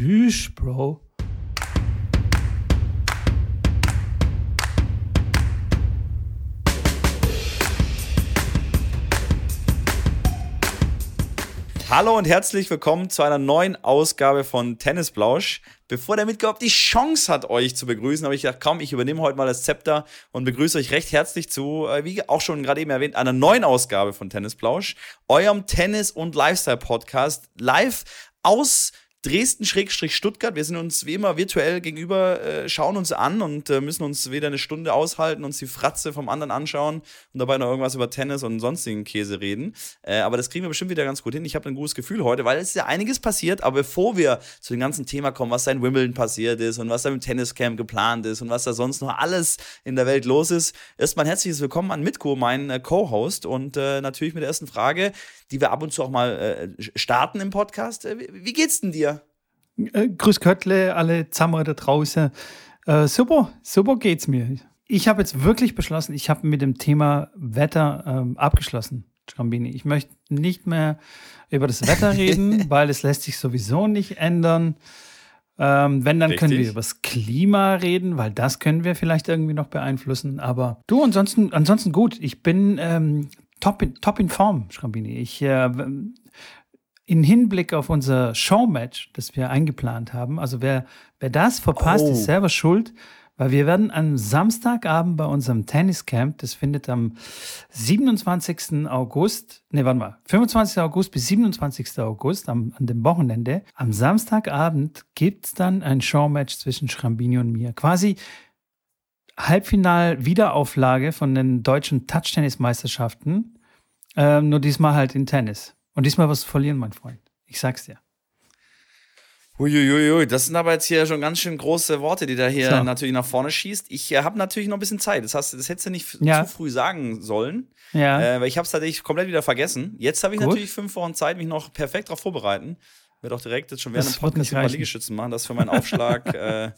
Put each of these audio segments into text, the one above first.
Tschüss, Bro. Hallo und herzlich willkommen zu einer neuen Ausgabe von Tennisblausch. Bevor der Mitglied die Chance hat, euch zu begrüßen, habe ich gedacht, komm, ich übernehme heute mal das Zepter und begrüße euch recht herzlich zu, äh, wie auch schon gerade eben erwähnt, einer neuen Ausgabe von Tennisblausch, eurem Tennis- und Lifestyle-Podcast, live aus Dresden-Stuttgart. Wir sind uns wie immer virtuell gegenüber, äh, schauen uns an und äh, müssen uns wieder eine Stunde aushalten, uns die Fratze vom anderen anschauen und dabei noch irgendwas über Tennis und sonstigen Käse reden. Äh, aber das kriegen wir bestimmt wieder ganz gut hin. Ich habe ein gutes Gefühl heute, weil es ist ja einiges passiert. Aber bevor wir zu dem ganzen Thema kommen, was da in Wimbledon passiert ist und was da im Tenniscamp geplant ist und was da sonst noch alles in der Welt los ist, erstmal ein herzliches Willkommen an Mitko, mein äh, Co-Host. Und äh, natürlich mit der ersten Frage, die wir ab und zu auch mal äh, starten im Podcast. Wie, wie geht's denn dir? Äh, grüß Göttle, alle Zammer da draußen. Äh, super, super geht's mir. Ich habe jetzt wirklich beschlossen, ich habe mit dem Thema Wetter ähm, abgeschlossen, Schrambini. Ich möchte nicht mehr über das Wetter reden, weil es lässt sich sowieso nicht ändern. Ähm, wenn, dann Richtig. können wir über das Klima reden, weil das können wir vielleicht irgendwie noch beeinflussen. Aber du, ansonsten, ansonsten gut. Ich bin ähm, top, in, top in Form, Schrambini. Ich äh, in Hinblick auf unser Showmatch, das wir eingeplant haben, also wer, wer das verpasst, oh. ist selber schuld, weil wir werden am Samstagabend bei unserem Tenniscamp, das findet am 27. August, ne, warte mal, 25. August bis 27. August, am, an dem Wochenende, am Samstagabend gibt es dann ein Showmatch zwischen Schrambini und mir. Quasi Halbfinal-Wiederauflage von den deutschen Touch-Tennis-Meisterschaften, äh, nur diesmal halt in Tennis. Und diesmal was verlieren, mein Freund. Ich sag's dir. Uiuiui, das sind aber jetzt hier schon ganz schön große Worte, die da hier so. natürlich nach vorne schießt. Ich äh, habe natürlich noch ein bisschen Zeit. Das, heißt, das hättest du nicht ja. zu früh sagen sollen. Ja. Äh, weil ich habe es tatsächlich komplett wieder vergessen. Jetzt habe ich Gut. natürlich fünf Wochen Zeit, mich noch perfekt darauf vorbereiten. Werde auch direkt jetzt schon während dem Podcast ein paar Liegestützen machen, dass für meinen Aufschlag äh,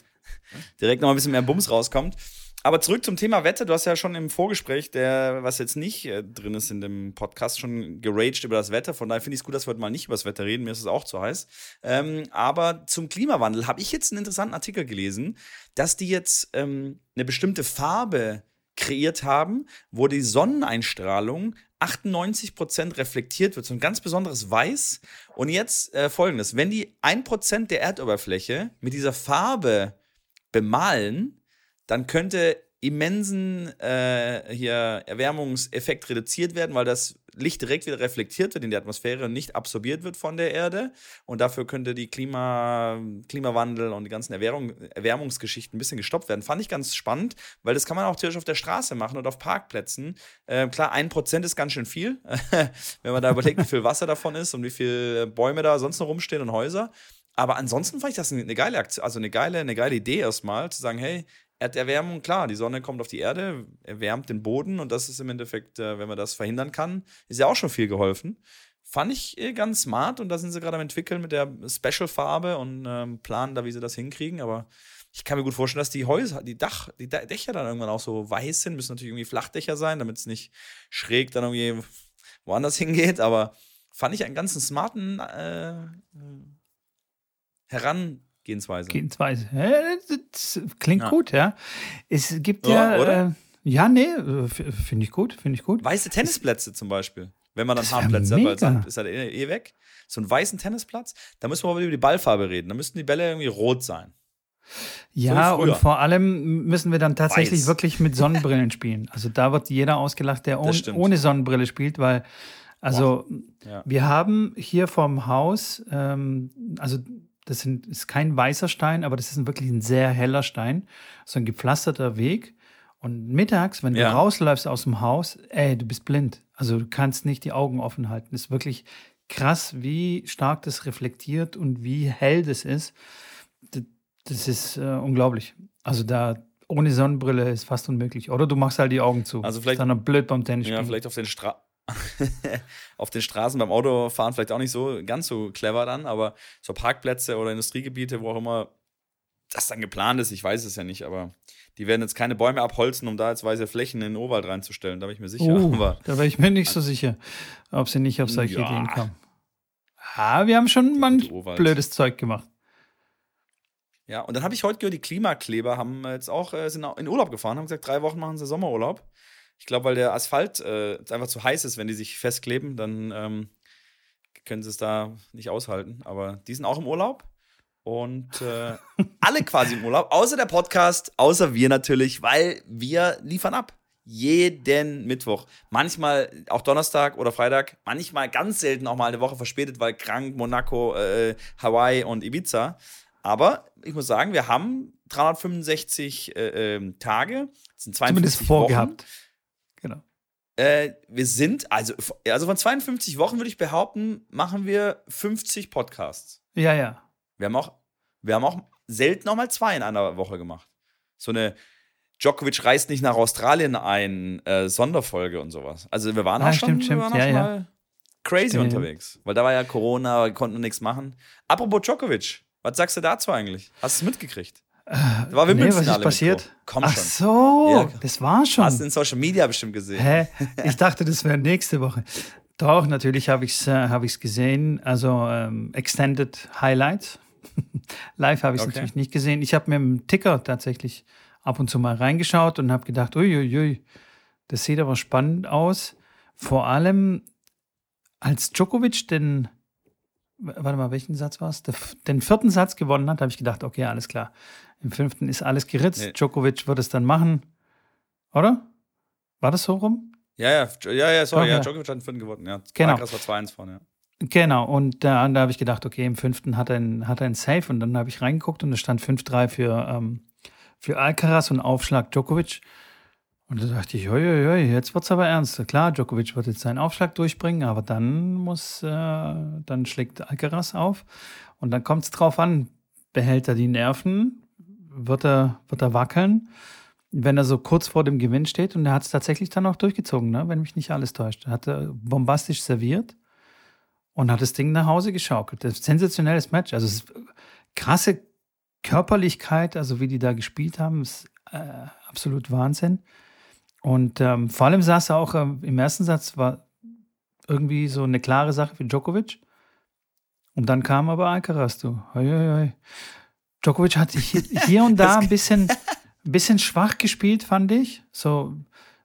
direkt noch ein bisschen mehr Bums rauskommt. Aber zurück zum Thema Wette. Du hast ja schon im Vorgespräch, der, was jetzt nicht äh, drin ist in dem Podcast, schon geraged über das Wetter. Von daher finde ich es gut, dass wir heute mal nicht über das Wetter reden. Mir ist es auch zu heiß. Ähm, aber zum Klimawandel habe ich jetzt einen interessanten Artikel gelesen, dass die jetzt ähm, eine bestimmte Farbe kreiert haben, wo die Sonneneinstrahlung 98% reflektiert wird, so ein ganz besonderes Weiß. Und jetzt äh, folgendes: Wenn die 1% der Erdoberfläche mit dieser Farbe bemalen, dann könnte immensen äh, hier Erwärmungseffekt reduziert werden, weil das Licht direkt wieder reflektiert wird in die Atmosphäre und nicht absorbiert wird von der Erde. Und dafür könnte die Klima, Klimawandel und die ganzen Erwärmung, Erwärmungsgeschichten ein bisschen gestoppt werden. Fand ich ganz spannend, weil das kann man auch theoretisch auf der Straße machen und auf Parkplätzen. Äh, klar, ein Prozent ist ganz schön viel, wenn man da überlegt, wie viel Wasser davon ist und wie viele Bäume da sonst noch rumstehen und Häuser. Aber ansonsten fand ich das eine geile Aktion, also eine geile, eine geile Idee erstmal, zu sagen, hey, Erderwärmung, klar, die Sonne kommt auf die Erde, erwärmt den Boden und das ist im Endeffekt, äh, wenn man das verhindern kann, ist ja auch schon viel geholfen. Fand ich äh, ganz smart und da sind sie gerade am entwickeln mit der Special-Farbe und ähm, planen da, wie sie das hinkriegen, aber ich kann mir gut vorstellen, dass die Häuser, die Dach, die Dächer dann irgendwann auch so weiß sind, müssen natürlich irgendwie Flachdächer sein, damit es nicht schräg dann irgendwie woanders hingeht, aber fand ich einen ganzen smarten äh, heran Gehensweise. Gehensweise. Das klingt ja. gut, ja. Es gibt ja. ja? Äh, ja, nee, äh, finde ich gut, finde ich gut. Weiße Tennisplätze zum Beispiel. Wenn man dann Hartplätze hat, weil Sand ist halt eh, eh weg. So einen weißen Tennisplatz, da müssen wir aber über die Ballfarbe reden. Da müssten die Bälle irgendwie rot sein. Ja, so und vor allem müssen wir dann tatsächlich Weiß. wirklich mit Sonnenbrillen spielen. Also da wird jeder ausgelacht, der ohne, ohne Sonnenbrille spielt, weil, also ja. wir haben hier vom Haus, ähm, also das sind, ist kein weißer Stein, aber das ist wirklich ein sehr heller Stein. So ein gepflasterter Weg. Und mittags, wenn ja. du rausläufst aus dem Haus, ey, du bist blind. Also du kannst nicht die Augen offen halten. Das ist wirklich krass, wie stark das reflektiert und wie hell das ist. Das, das ist äh, unglaublich. Also da ohne Sonnenbrille ist fast unmöglich. Oder du machst halt die Augen zu. Also vielleicht. Ist dann blöd beim Tennis. Ja, vielleicht auf den Straßen. auf den Straßen beim Autofahren vielleicht auch nicht so ganz so clever dann, aber so Parkplätze oder Industriegebiete, wo auch immer das dann geplant ist, ich weiß es ja nicht, aber die werden jetzt keine Bäume abholzen, um da jetzt weiße Flächen in den Urwald reinzustellen, da bin ich mir sicher. Uh, aber, da wäre ich mir nicht so sicher, ob sie nicht auf solche ja. Ideen kommen. Ah, wir haben schon manch blödes Zeug gemacht. Ja, und dann habe ich heute gehört, die Klimakleber haben jetzt auch, äh, sind in Urlaub gefahren, haben gesagt, drei Wochen machen sie Sommerurlaub. Ich glaube, weil der Asphalt äh, einfach zu heiß ist, wenn die sich festkleben, dann ähm, können sie es da nicht aushalten. Aber die sind auch im Urlaub. Und äh, alle quasi im Urlaub, außer der Podcast, außer wir natürlich, weil wir liefern ab. Jeden Mittwoch. Manchmal auch Donnerstag oder Freitag. Manchmal ganz selten auch mal eine Woche verspätet, weil krank, Monaco, äh, Hawaii und Ibiza. Aber ich muss sagen, wir haben 365 äh, äh, Tage. Das sind 52 Zumindest vorgehabt. Genau. Äh, wir sind, also, also von 52 Wochen würde ich behaupten, machen wir 50 Podcasts. Ja, ja. Wir haben auch, wir haben auch selten noch mal zwei in einer Woche gemacht. So eine Djokovic reist nicht nach Australien ein, äh, Sonderfolge und sowas. Also wir waren ah, auch schon, stimmt, wir waren ja, ja. mal crazy stimmt. unterwegs. Weil da war ja Corona, wir konnten nichts machen. Apropos Djokovic, was sagst du dazu eigentlich? Hast du es mitgekriegt? Da war nee, was ist passiert? Komm Ach so, ja. das war schon. Hast du in Social Media bestimmt gesehen. Hä? Ich dachte, das wäre nächste Woche. Doch, natürlich habe ich es äh, hab gesehen. Also ähm, Extended Highlights. Live habe ich es okay. natürlich nicht gesehen. Ich habe mir im Ticker tatsächlich ab und zu mal reingeschaut und habe gedacht, uiuiui, das sieht aber spannend aus. Vor allem als Djokovic den warte mal, welchen Satz war es? Den vierten Satz gewonnen hat, habe ich gedacht, okay, alles klar. Im fünften ist alles geritzt. Nee. Djokovic wird es dann machen. Oder? War das so rum? Ja, ja, ja, ja, sorry, ja, Djokovic hat den vierten gewonnen, ja. Genau. Das war 2-1 vorne, ja. Genau, und da, da habe ich gedacht, okay, im fünften hat er einen, hat er einen Safe und dann habe ich reingeguckt und es stand 5-3 für, ähm, für Alcaraz und Aufschlag Djokovic. Und da dachte ich, oi, oi, oi, jetzt wird es aber ernst. Klar, Djokovic wird jetzt seinen Aufschlag durchbringen, aber dann muss, äh, dann schlägt Alcaraz auf. Und dann kommt es drauf an, behält er die Nerven, wird er, wird er wackeln, wenn er so kurz vor dem Gewinn steht. Und er hat es tatsächlich dann auch durchgezogen, ne? wenn mich nicht alles täuscht. Er hat bombastisch serviert und hat das Ding nach Hause geschaukelt. Das sensationelles Match. Also es krasse Körperlichkeit, also wie die da gespielt haben, ist äh, absolut Wahnsinn. Und ähm, vor allem saß er auch ähm, im ersten Satz, war irgendwie so eine klare Sache für Djokovic. Und dann kam aber Alcaraz, du. Hoi, hoi. Djokovic hat hier, hier und da ein bisschen, ein bisschen schwach gespielt, fand ich. So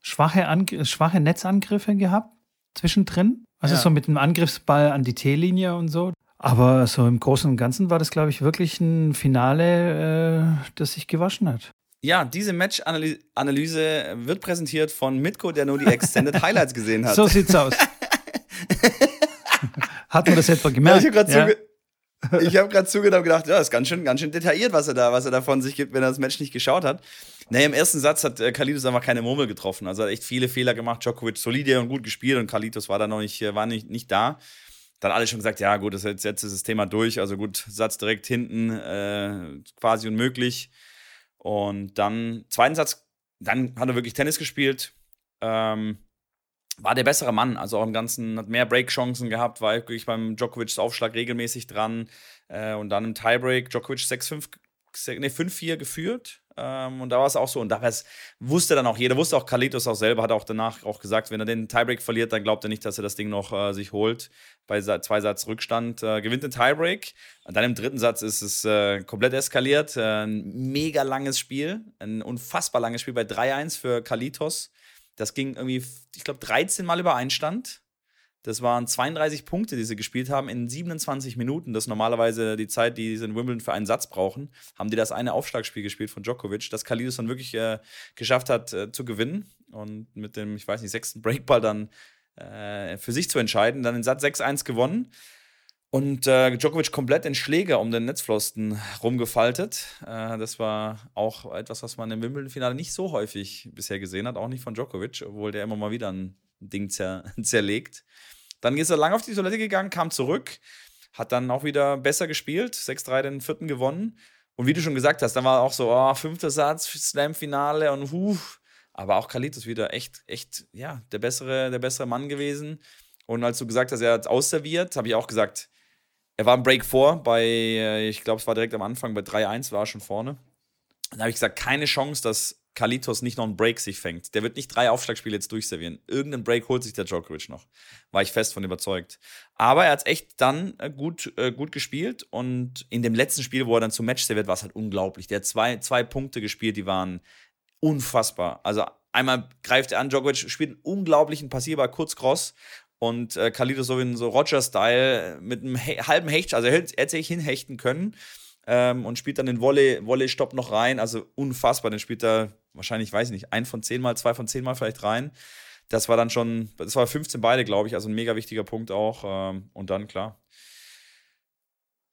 schwache, Angr schwache Netzangriffe gehabt zwischendrin. Also ja. so mit einem Angriffsball an die T-Linie und so. Aber so im Großen und Ganzen war das, glaube ich, wirklich ein Finale, äh, das sich gewaschen hat. Ja, diese Match-Analyse wird präsentiert von Mitko, der nur die Extended Highlights gesehen hat. So sieht's aus. hat man das etwa gemerkt? ich habe gerade ja. hab zugehört und gedacht, ja, das ist ganz schön, ganz schön detailliert, was er da, was er da von sich gibt, wenn er das Match nicht geschaut hat. Naja, im ersten Satz hat äh, Kalitos einfach keine Murmel getroffen. Also hat echt viele Fehler gemacht. Djokovic solide und gut gespielt und Kalitos war da noch nicht, äh, war nicht, nicht da. Dann alle schon gesagt, ja gut, das jetzt, jetzt ist das Thema durch. Also gut, Satz direkt hinten, äh, quasi unmöglich. Und dann, zweiten Satz, dann hat er wirklich Tennis gespielt. Ähm, war der bessere Mann, also auch im Ganzen, hat mehr Break-Chancen gehabt, war wirklich beim Djokovic Aufschlag regelmäßig dran. Äh, und dann im Tiebreak Djokovic 6-5, nee, 5-4 geführt. Ähm, und da war es auch so. Und da wusste dann auch jeder, wusste auch Kalitos auch selber, hat auch danach auch gesagt, wenn er den Tiebreak verliert, dann glaubt er nicht, dass er das Ding noch äh, sich holt. Bei zwei Satz Rückstand äh, gewinnt den Tiebreak. Und dann im dritten Satz ist es äh, komplett eskaliert. Äh, ein mega langes Spiel, ein unfassbar langes Spiel bei 3-1 für Kalitos. Das ging irgendwie, ich glaube, 13 Mal über Einstand. Das waren 32 Punkte, die sie gespielt haben in 27 Minuten. Das ist normalerweise die Zeit, die sie in Wimbledon für einen Satz brauchen. Haben die das eine Aufschlagspiel gespielt von Djokovic, das Kalidos dann wirklich äh, geschafft hat äh, zu gewinnen und mit dem, ich weiß nicht, sechsten Breakball dann äh, für sich zu entscheiden. Dann in Satz 6-1 gewonnen. Und äh, Djokovic komplett in Schläger um den Netzpfosten rumgefaltet. Äh, das war auch etwas, was man im Wimbledon-Finale nicht so häufig bisher gesehen hat, auch nicht von Djokovic, obwohl der immer mal wieder ein Ding zer zerlegt. Dann ist er lang auf die Toilette gegangen, kam zurück, hat dann auch wieder besser gespielt, 6-3 den vierten gewonnen. Und wie du schon gesagt hast, dann war auch so, oh, fünfter Satz, Slam-Finale und huh. Aber auch Khalid ist wieder echt, echt, ja, der bessere, der bessere Mann gewesen. Und als du gesagt hast, er hat ausserviert, habe ich auch gesagt, er war im Break vor bei, äh, ich glaube, es war direkt am Anfang, bei 3-1 war er schon vorne. Dann habe ich gesagt, keine Chance, dass Kalitos nicht noch einen Break sich fängt. Der wird nicht drei Aufschlagspiele jetzt durchservieren. Irgendeinen Break holt sich der Djokovic noch. War ich fest von überzeugt. Aber er hat echt dann äh, gut, äh, gut gespielt und in dem letzten Spiel, wo er dann zum Match serviert, war es halt unglaublich. Der hat zwei, zwei Punkte gespielt, die waren unfassbar. Also einmal greift er an, Djokovic spielt einen unglaublichen Passierball, kurz cross und äh, Kalido so in so Roger-Style mit einem he halben Hecht, also er hätte sich hinhechten können ähm, und spielt dann den Volley-Stopp noch rein. Also unfassbar. Den spielt er wahrscheinlich, weiß ich nicht, ein von zehn Mal, zwei von zehn Mal vielleicht rein. Das war dann schon, das war 15 beide, glaube ich, also ein mega wichtiger Punkt auch. Ähm, und dann, klar,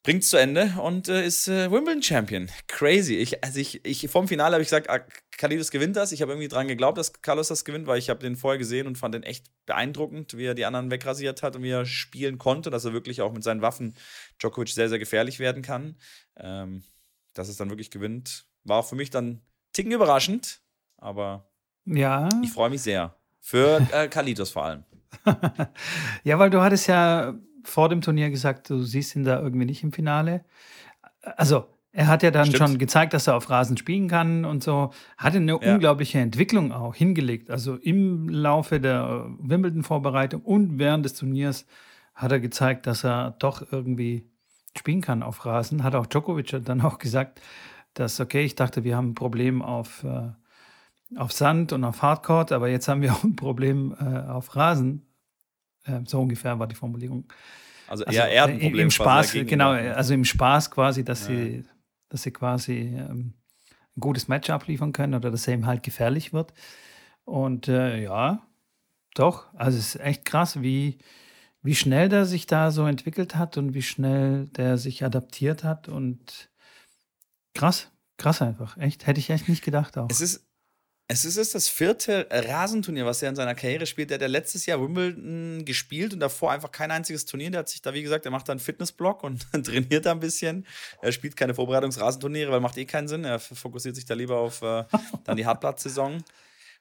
bringt es zu Ende und äh, ist äh, Wimbledon Champion. Crazy. Ich, also ich, ich vom Finale habe ich gesagt, ah, gewinnt das. Ich habe irgendwie dran geglaubt, dass Carlos das gewinnt, weil ich habe den vorher gesehen und fand den echt beeindruckend, wie er die anderen wegrasiert hat und wie er spielen konnte, dass er wirklich auch mit seinen Waffen Djokovic sehr, sehr gefährlich werden kann. Ähm, dass es dann wirklich gewinnt, war auch für mich dann ticken überraschend, aber ja. ich freue mich sehr. Für äh, Kalitos vor allem. ja, weil du hattest ja vor dem Turnier gesagt, du siehst ihn da irgendwie nicht im Finale. Also, er hat ja dann Stimmt. schon gezeigt, dass er auf Rasen spielen kann und so. Hatte eine ja. unglaubliche Entwicklung auch hingelegt. Also im Laufe der Wimbledon-Vorbereitung und während des Turniers hat er gezeigt, dass er doch irgendwie spielen kann auf Rasen. Hat auch Djokovic dann auch gesagt, dass, okay, ich dachte, wir haben ein Problem auf, äh, auf Sand und auf Hardcourt, aber jetzt haben wir auch ein Problem äh, auf Rasen. Äh, so ungefähr war die Formulierung. Also, also er hat ein Problem. Im Spaß, genau, also im Spaß quasi, dass ja. sie, dass sie quasi ähm, ein gutes Match abliefern können oder dass er ihm halt gefährlich wird. Und äh, ja, doch, also es ist echt krass, wie, wie schnell der sich da so entwickelt hat und wie schnell der sich adaptiert hat und krass, krass einfach, echt, hätte ich echt nicht gedacht auch. Es ist, es ist das vierte Rasenturnier, was er in seiner Karriere spielt. Der hat ja letztes Jahr Wimbledon gespielt und davor einfach kein einziges Turnier. Der hat sich da, wie gesagt, er macht da einen Fitnessblock und trainiert da ein bisschen. Er spielt keine Vorbereitungsrasenturniere, weil macht eh keinen Sinn. Er fokussiert sich da lieber auf äh, dann die Hartplatzsaison,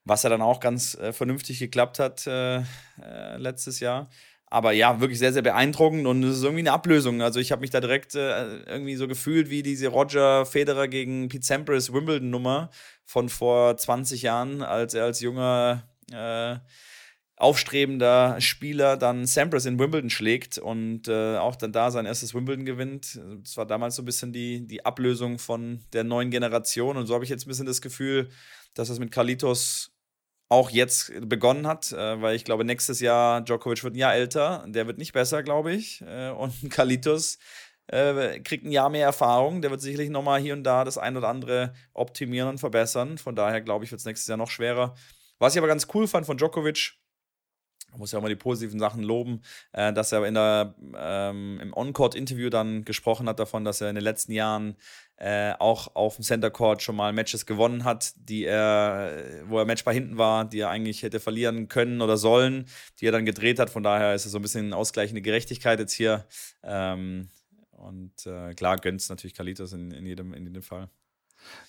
was ja dann auch ganz äh, vernünftig geklappt hat äh, äh letztes Jahr. Aber ja, wirklich sehr, sehr beeindruckend und es ist irgendwie eine Ablösung. Also ich habe mich da direkt äh, irgendwie so gefühlt wie diese Roger Federer gegen Pete Sampras Wimbledon-Nummer von vor 20 Jahren, als er als junger äh, aufstrebender Spieler dann Sampras in Wimbledon schlägt und äh, auch dann da sein erstes Wimbledon gewinnt. Das war damals so ein bisschen die, die Ablösung von der neuen Generation und so habe ich jetzt ein bisschen das Gefühl, dass das mit Kalitos auch jetzt begonnen hat, äh, weil ich glaube, nächstes Jahr Djokovic wird ein Jahr älter, der wird nicht besser, glaube ich. Äh, und Kalitos äh, kriegt ein Jahr mehr Erfahrung, der wird sicherlich nochmal hier und da das ein oder andere optimieren und verbessern. Von daher glaube ich, wird es nächstes Jahr noch schwerer. Was ich aber ganz cool fand von Djokovic, muss ja auch mal die positiven Sachen loben, äh, dass er in der, ähm, im On-Court-Interview dann gesprochen hat davon, dass er in den letzten Jahren äh, auch auf dem Center Court schon mal Matches gewonnen hat, die er, wo er Matchbar hinten war, die er eigentlich hätte verlieren können oder sollen, die er dann gedreht hat. Von daher ist es so ein bisschen ausgleichende Gerechtigkeit jetzt hier. Ähm, und äh, klar gönnt es natürlich Kalitos in, in, jedem, in jedem Fall.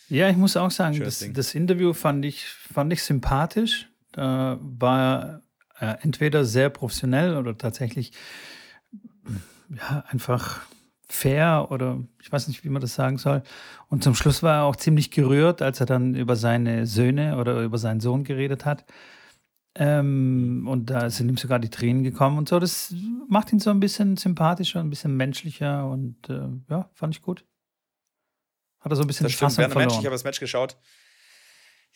Ja, ich muss auch sagen, das, das, Interview fand ich, fand ich sympathisch. Da war er äh, entweder sehr professionell oder tatsächlich ja, einfach fair oder ich weiß nicht, wie man das sagen soll. Und zum Schluss war er auch ziemlich gerührt, als er dann über seine Söhne oder über seinen Sohn geredet hat. Ähm, und da sind ihm sogar die Tränen gekommen und so. Das macht ihn so ein bisschen sympathischer, ein bisschen menschlicher und äh, ja, fand ich gut. Hat er so ein bisschen das stimmt, Fassung verloren. Match, ich habe das Match geschaut.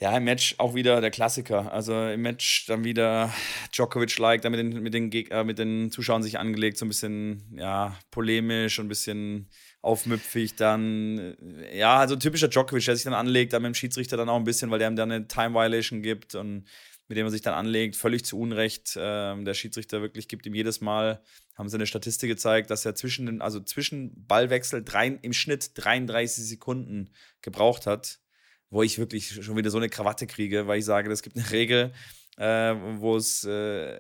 Ja, im Match auch wieder der Klassiker. Also im Match dann wieder Djokovic-like, da mit den, mit, den äh, mit den Zuschauern sich angelegt, so ein bisschen ja, polemisch und ein bisschen aufmüpfig. Dann, ja, also typischer Djokovic, der sich dann anlegt, dann mit dem Schiedsrichter dann auch ein bisschen, weil der ihm dann eine Time-Violation gibt und mit dem er sich dann anlegt, völlig zu Unrecht. Ähm, der Schiedsrichter wirklich gibt ihm jedes Mal, haben sie eine Statistik gezeigt, dass er zwischen also zwischen Ballwechsel drei, im Schnitt 33 Sekunden gebraucht hat wo ich wirklich schon wieder so eine Krawatte kriege, weil ich sage, es gibt eine Regel, äh, wo es äh,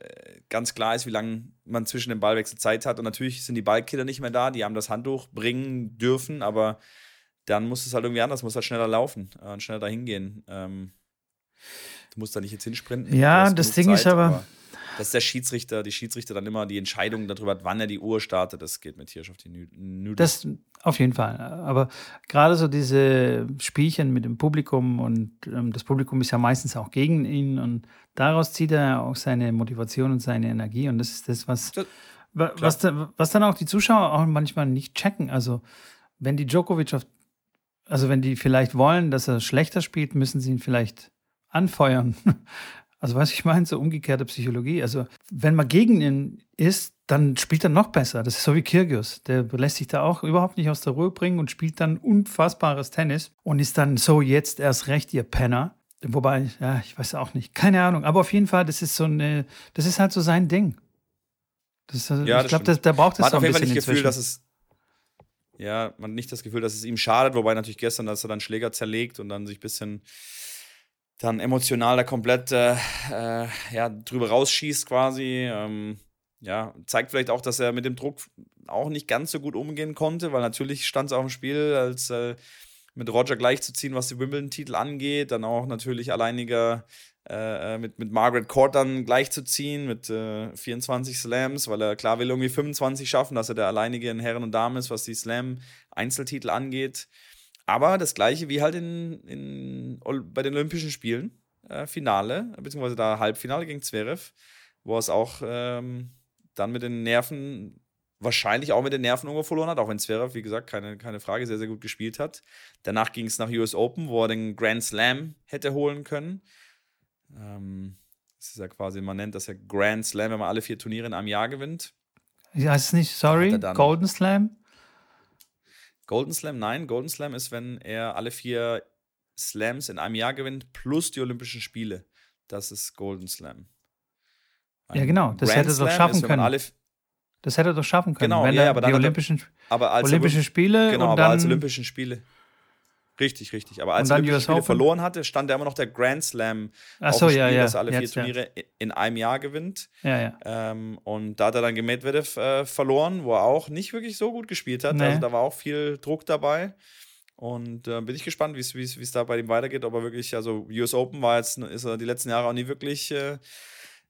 ganz klar ist, wie lange man zwischen dem Ballwechsel Zeit hat. Und natürlich sind die Ballkiller nicht mehr da, die haben das Handtuch bringen dürfen, aber dann muss es halt irgendwie anders, muss halt schneller laufen äh, und schneller dahin gehen. Ähm, du musst da nicht jetzt hinsprinten. Ja, das Ding Zeit, ist aber, dass der Schiedsrichter, die Schiedsrichter dann immer die Entscheidung darüber hat, wann er die Uhr startet, das geht mit Hirsch auf die Nüdel. Das auf jeden Fall. Aber gerade so diese Spielchen mit dem Publikum und ähm, das Publikum ist ja meistens auch gegen ihn und daraus zieht er auch seine Motivation und seine Energie und das ist das, was, das, was, was dann auch die Zuschauer auch manchmal nicht checken. Also wenn die Djokovic auf, also wenn die vielleicht wollen, dass er schlechter spielt, müssen sie ihn vielleicht anfeuern. Also, was ich meine, so umgekehrte Psychologie. Also, wenn man gegen ihn ist, dann spielt er noch besser. Das ist so wie Kirgios. Der lässt sich da auch überhaupt nicht aus der Ruhe bringen und spielt dann unfassbares Tennis und ist dann so jetzt erst recht ihr Penner. Wobei, ja, ich weiß auch nicht. Keine Ahnung. Aber auf jeden Fall, das ist so eine, das ist halt so sein Ding. Das, ja, ich glaube, da braucht es man so ein bisschen nicht Gefühl, dass es ja, man hat nicht das Gefühl, dass es ihm schadet, wobei natürlich gestern, dass er dann Schläger zerlegt und dann sich ein bisschen dann emotional da komplett äh, äh, ja, drüber rausschießt quasi. Ähm, ja, zeigt vielleicht auch, dass er mit dem Druck auch nicht ganz so gut umgehen konnte, weil natürlich stand es auf dem Spiel, als äh, mit Roger gleichzuziehen, was die Wimbledon-Titel angeht, dann auch natürlich alleiniger äh, äh mit, mit Margaret Court dann gleichzuziehen mit 24 äh, Slams, weil er klar will irgendwie 25 schaffen, dass er der alleinige in Herren und Damen ist, was die Slam-Einzeltitel angeht. Aber das gleiche wie halt in, in, bei den Olympischen Spielen, äh, Finale, beziehungsweise da Halbfinale gegen Zverev, wo er es auch ähm, dann mit den Nerven, wahrscheinlich auch mit den Nerven irgendwo verloren hat, auch wenn Zverev, wie gesagt, keine, keine Frage, sehr, sehr gut gespielt hat. Danach ging es nach US Open, wo er den Grand Slam hätte holen können. Ähm, das ist ja quasi, man nennt das ja Grand Slam, wenn man alle vier Turniere in einem Jahr gewinnt. Ja, ist nicht, sorry, Golden Slam? Golden Slam, nein, Golden Slam ist, wenn er alle vier Slams in einem Jahr gewinnt, plus die Olympischen Spiele. Das ist Golden Slam. Ein ja, genau, das Grand hätte er doch schaffen können. das hätte er doch schaffen können. Genau, wenn ja, aber die Olympischen, aber als Olympischen Spiele. Genau, aber als Olympischen Spiele. Richtig, richtig. Aber als er die Spiele verloren hatte, stand da immer noch der Grand Slam Ach so, auf dem Spiel, ja, ja. dass er alle Jetzt, vier Turniere ja. in einem Jahr gewinnt. Ja, ja. Ähm, und da hat er dann gegen Medvedev äh, verloren, wo er auch nicht wirklich so gut gespielt hat. Nee. Also da war auch viel Druck dabei. Und äh, bin ich gespannt, wie es da bei ihm weitergeht. Ob er wirklich, also US Open war jetzt, ist er die letzten Jahre auch nie wirklich äh,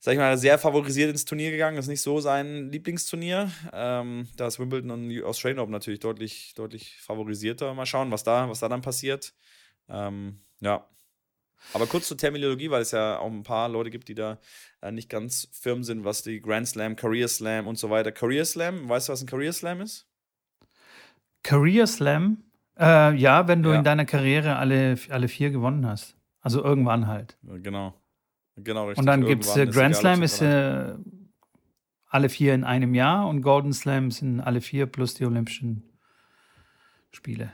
sag ich mal, sehr favorisiert ins Turnier gegangen. Das ist nicht so sein Lieblingsturnier. Ähm, da ist Wimbledon und Australian Open natürlich deutlich, deutlich favorisierter. Mal schauen, was da, was da dann passiert. Ähm, ja. Aber kurz zur Terminologie, weil es ja auch ein paar Leute gibt, die da äh, nicht ganz firm sind, was die Grand Slam, Career Slam und so weiter. Career Slam, weißt du, was ein Career Slam ist? Career Slam? Äh, ja, wenn du ja. in deiner Karriere alle, alle vier gewonnen hast. Also irgendwann halt. Genau. Genau, richtig. Und dann gibt es äh, Grand Slam, ist äh, alle vier in einem Jahr und Golden Slam sind alle vier plus die Olympischen Spiele.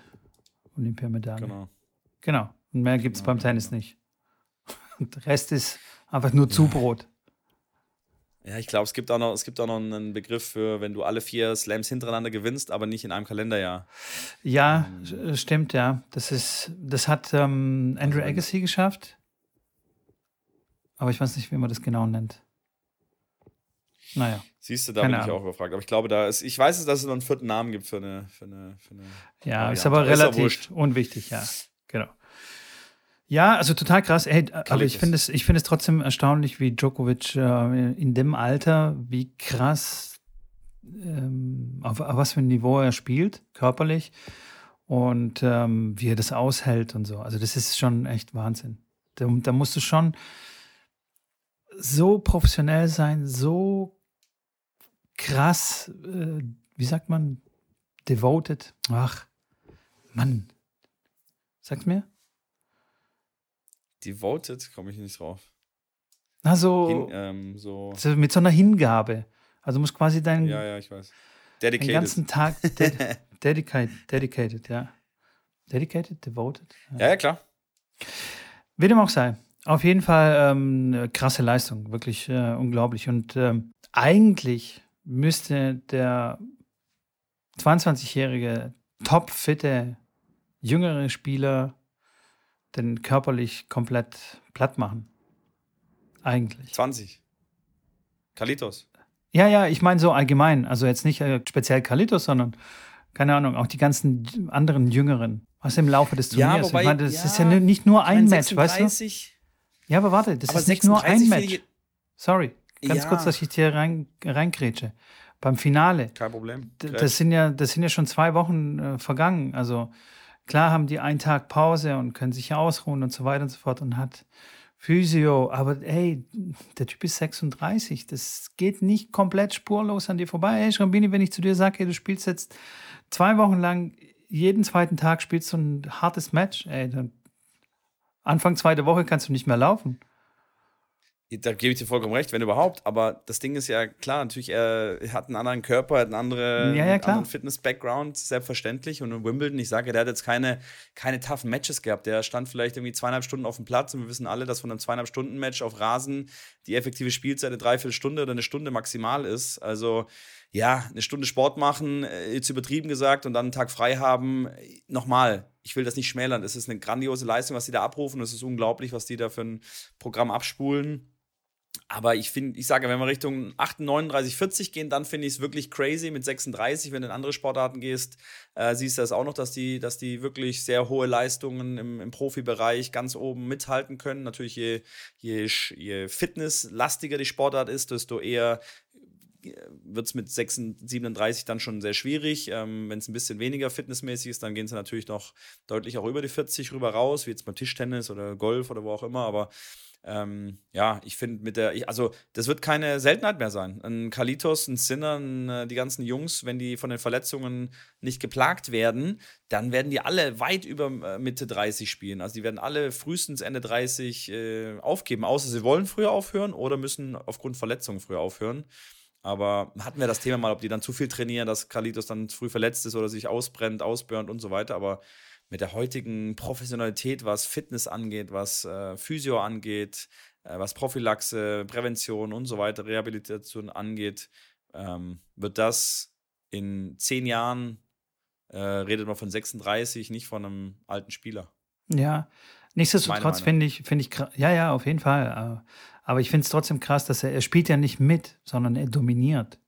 Olympiamedaille. Genau. Genau. Und mehr gibt es genau, beim Tennis genau. nicht. Und der Rest ist einfach nur Zubrot. Ja, ich glaube, es gibt auch noch, es gibt auch noch einen Begriff für, wenn du alle vier Slams hintereinander gewinnst, aber nicht in einem Kalenderjahr. Ja, ähm. stimmt, ja. Das ist, das hat ähm, Andrew also, Agassi geschafft. Aber ich weiß nicht, wie man das genau nennt. Naja. Siehst du, da bin ich auch überfragt. Aber ich glaube, da ist, ich weiß, dass es noch einen vierten Namen gibt für eine. Für eine, für eine ja, ist aber relativ ist unwichtig, ja. Genau. Ja, also total krass. Ey, aber ich finde es, find es trotzdem erstaunlich, wie Djokovic äh, in dem Alter, wie krass, ähm, auf, auf, was für ein Niveau er spielt, körperlich und ähm, wie er das aushält und so. Also, das ist schon echt Wahnsinn. Da, da musst du schon so professionell sein, so krass, äh, wie sagt man, devoted. Ach, Mann. Sag's mir. Devoted, komme ich nicht drauf. Na, so, Hin, ähm, so. Mit so einer Hingabe. Also du musst quasi deinen ja, ja, ich weiß. Dedicated. Den ganzen Tag ded dedicated, dedicated, ja. Dedicated, devoted. Ja, ja, ja klar. Wie dem auch sei. Auf jeden Fall ähm, eine krasse Leistung, wirklich äh, unglaublich. Und ähm, eigentlich müsste der 22-jährige, topfitte, jüngere Spieler den körperlich komplett platt machen. Eigentlich. 20. Kalitos. Ja, ja, ich meine so allgemein. Also jetzt nicht äh, speziell Kalitos, sondern, keine Ahnung, auch die ganzen anderen Jüngeren. Was im Laufe des Turniers. Ja, wobei, ich meine, das ja, ist ja nicht nur ein Match, 36, weißt du? Ja, aber warte, das aber ist nicht nur ein Match. Sorry. ganz ja. kurz, dass ich hier rein, reingrätsche. Beim Finale. Kein Problem. Das sind, ja, das sind ja schon zwei Wochen äh, vergangen. Also klar haben die einen Tag Pause und können sich ausruhen und so weiter und so fort und hat Physio, aber ey, der Typ ist 36, das geht nicht komplett spurlos an dir vorbei. Ey, Schrambini, wenn ich zu dir sage, ey, du spielst jetzt zwei Wochen lang, jeden zweiten Tag spielst du ein hartes Match, ey, dann Anfang zweite Woche kannst du nicht mehr laufen da gebe ich dir vollkommen recht, wenn überhaupt. Aber das Ding ist ja klar, natürlich, er hat einen anderen Körper, hat einen, andere, ja, ja, anderen Fitness-Background, selbstverständlich. Und in Wimbledon, ich sage, der hat jetzt keine, keine toughen Matches gehabt. Der stand vielleicht irgendwie zweieinhalb Stunden auf dem Platz und wir wissen alle, dass von einem zweieinhalb Stunden Match auf Rasen die effektive Spielzeit eine Dreiviertelstunde oder eine Stunde maximal ist. Also ja, eine Stunde Sport machen, äh, jetzt übertrieben gesagt, und dann einen Tag frei haben. Nochmal, ich will das nicht schmälern. Es ist eine grandiose Leistung, was die da abrufen. Es ist unglaublich, was die da für ein Programm abspulen. Aber ich finde, ich sage, wenn wir Richtung 38, 40 gehen, dann finde ich es wirklich crazy mit 36. Wenn du in andere Sportarten gehst, äh, siehst du das auch noch, dass die, dass die wirklich sehr hohe Leistungen im, im Profibereich ganz oben mithalten können. Natürlich, je, je, je fitnesslastiger die Sportart ist, desto eher wird es mit 36, 37 dann schon sehr schwierig. Ähm, Wenn es ein bisschen weniger fitnessmäßig ist, dann gehen sie natürlich noch deutlich auch über die 40 rüber raus, wie jetzt beim Tischtennis oder Golf oder wo auch immer. Aber ähm, ja, ich finde mit der, ich, also das wird keine Seltenheit mehr sein. Ein Kalitos, ein Sinner, ein, äh, die ganzen Jungs, wenn die von den Verletzungen nicht geplagt werden, dann werden die alle weit über äh, Mitte 30 spielen. Also die werden alle frühestens Ende 30 äh, aufgeben, außer sie wollen früher aufhören oder müssen aufgrund Verletzungen früher aufhören. Aber hatten wir das Thema mal, ob die dann zu viel trainieren, dass Kalitos dann früh verletzt ist oder sich ausbrennt, ausburnt und so weiter. Aber mit der heutigen Professionalität, was Fitness angeht, was äh, Physio angeht, äh, was Prophylaxe, Prävention und so weiter, Rehabilitation angeht, ähm, wird das in zehn Jahren, äh, redet man von 36, nicht von einem alten Spieler. Ja, nichtsdestotrotz finde ich, finde ich, ja, ja, auf jeden Fall. Aber ich finde es trotzdem krass, dass er, er spielt ja nicht mit, sondern er dominiert.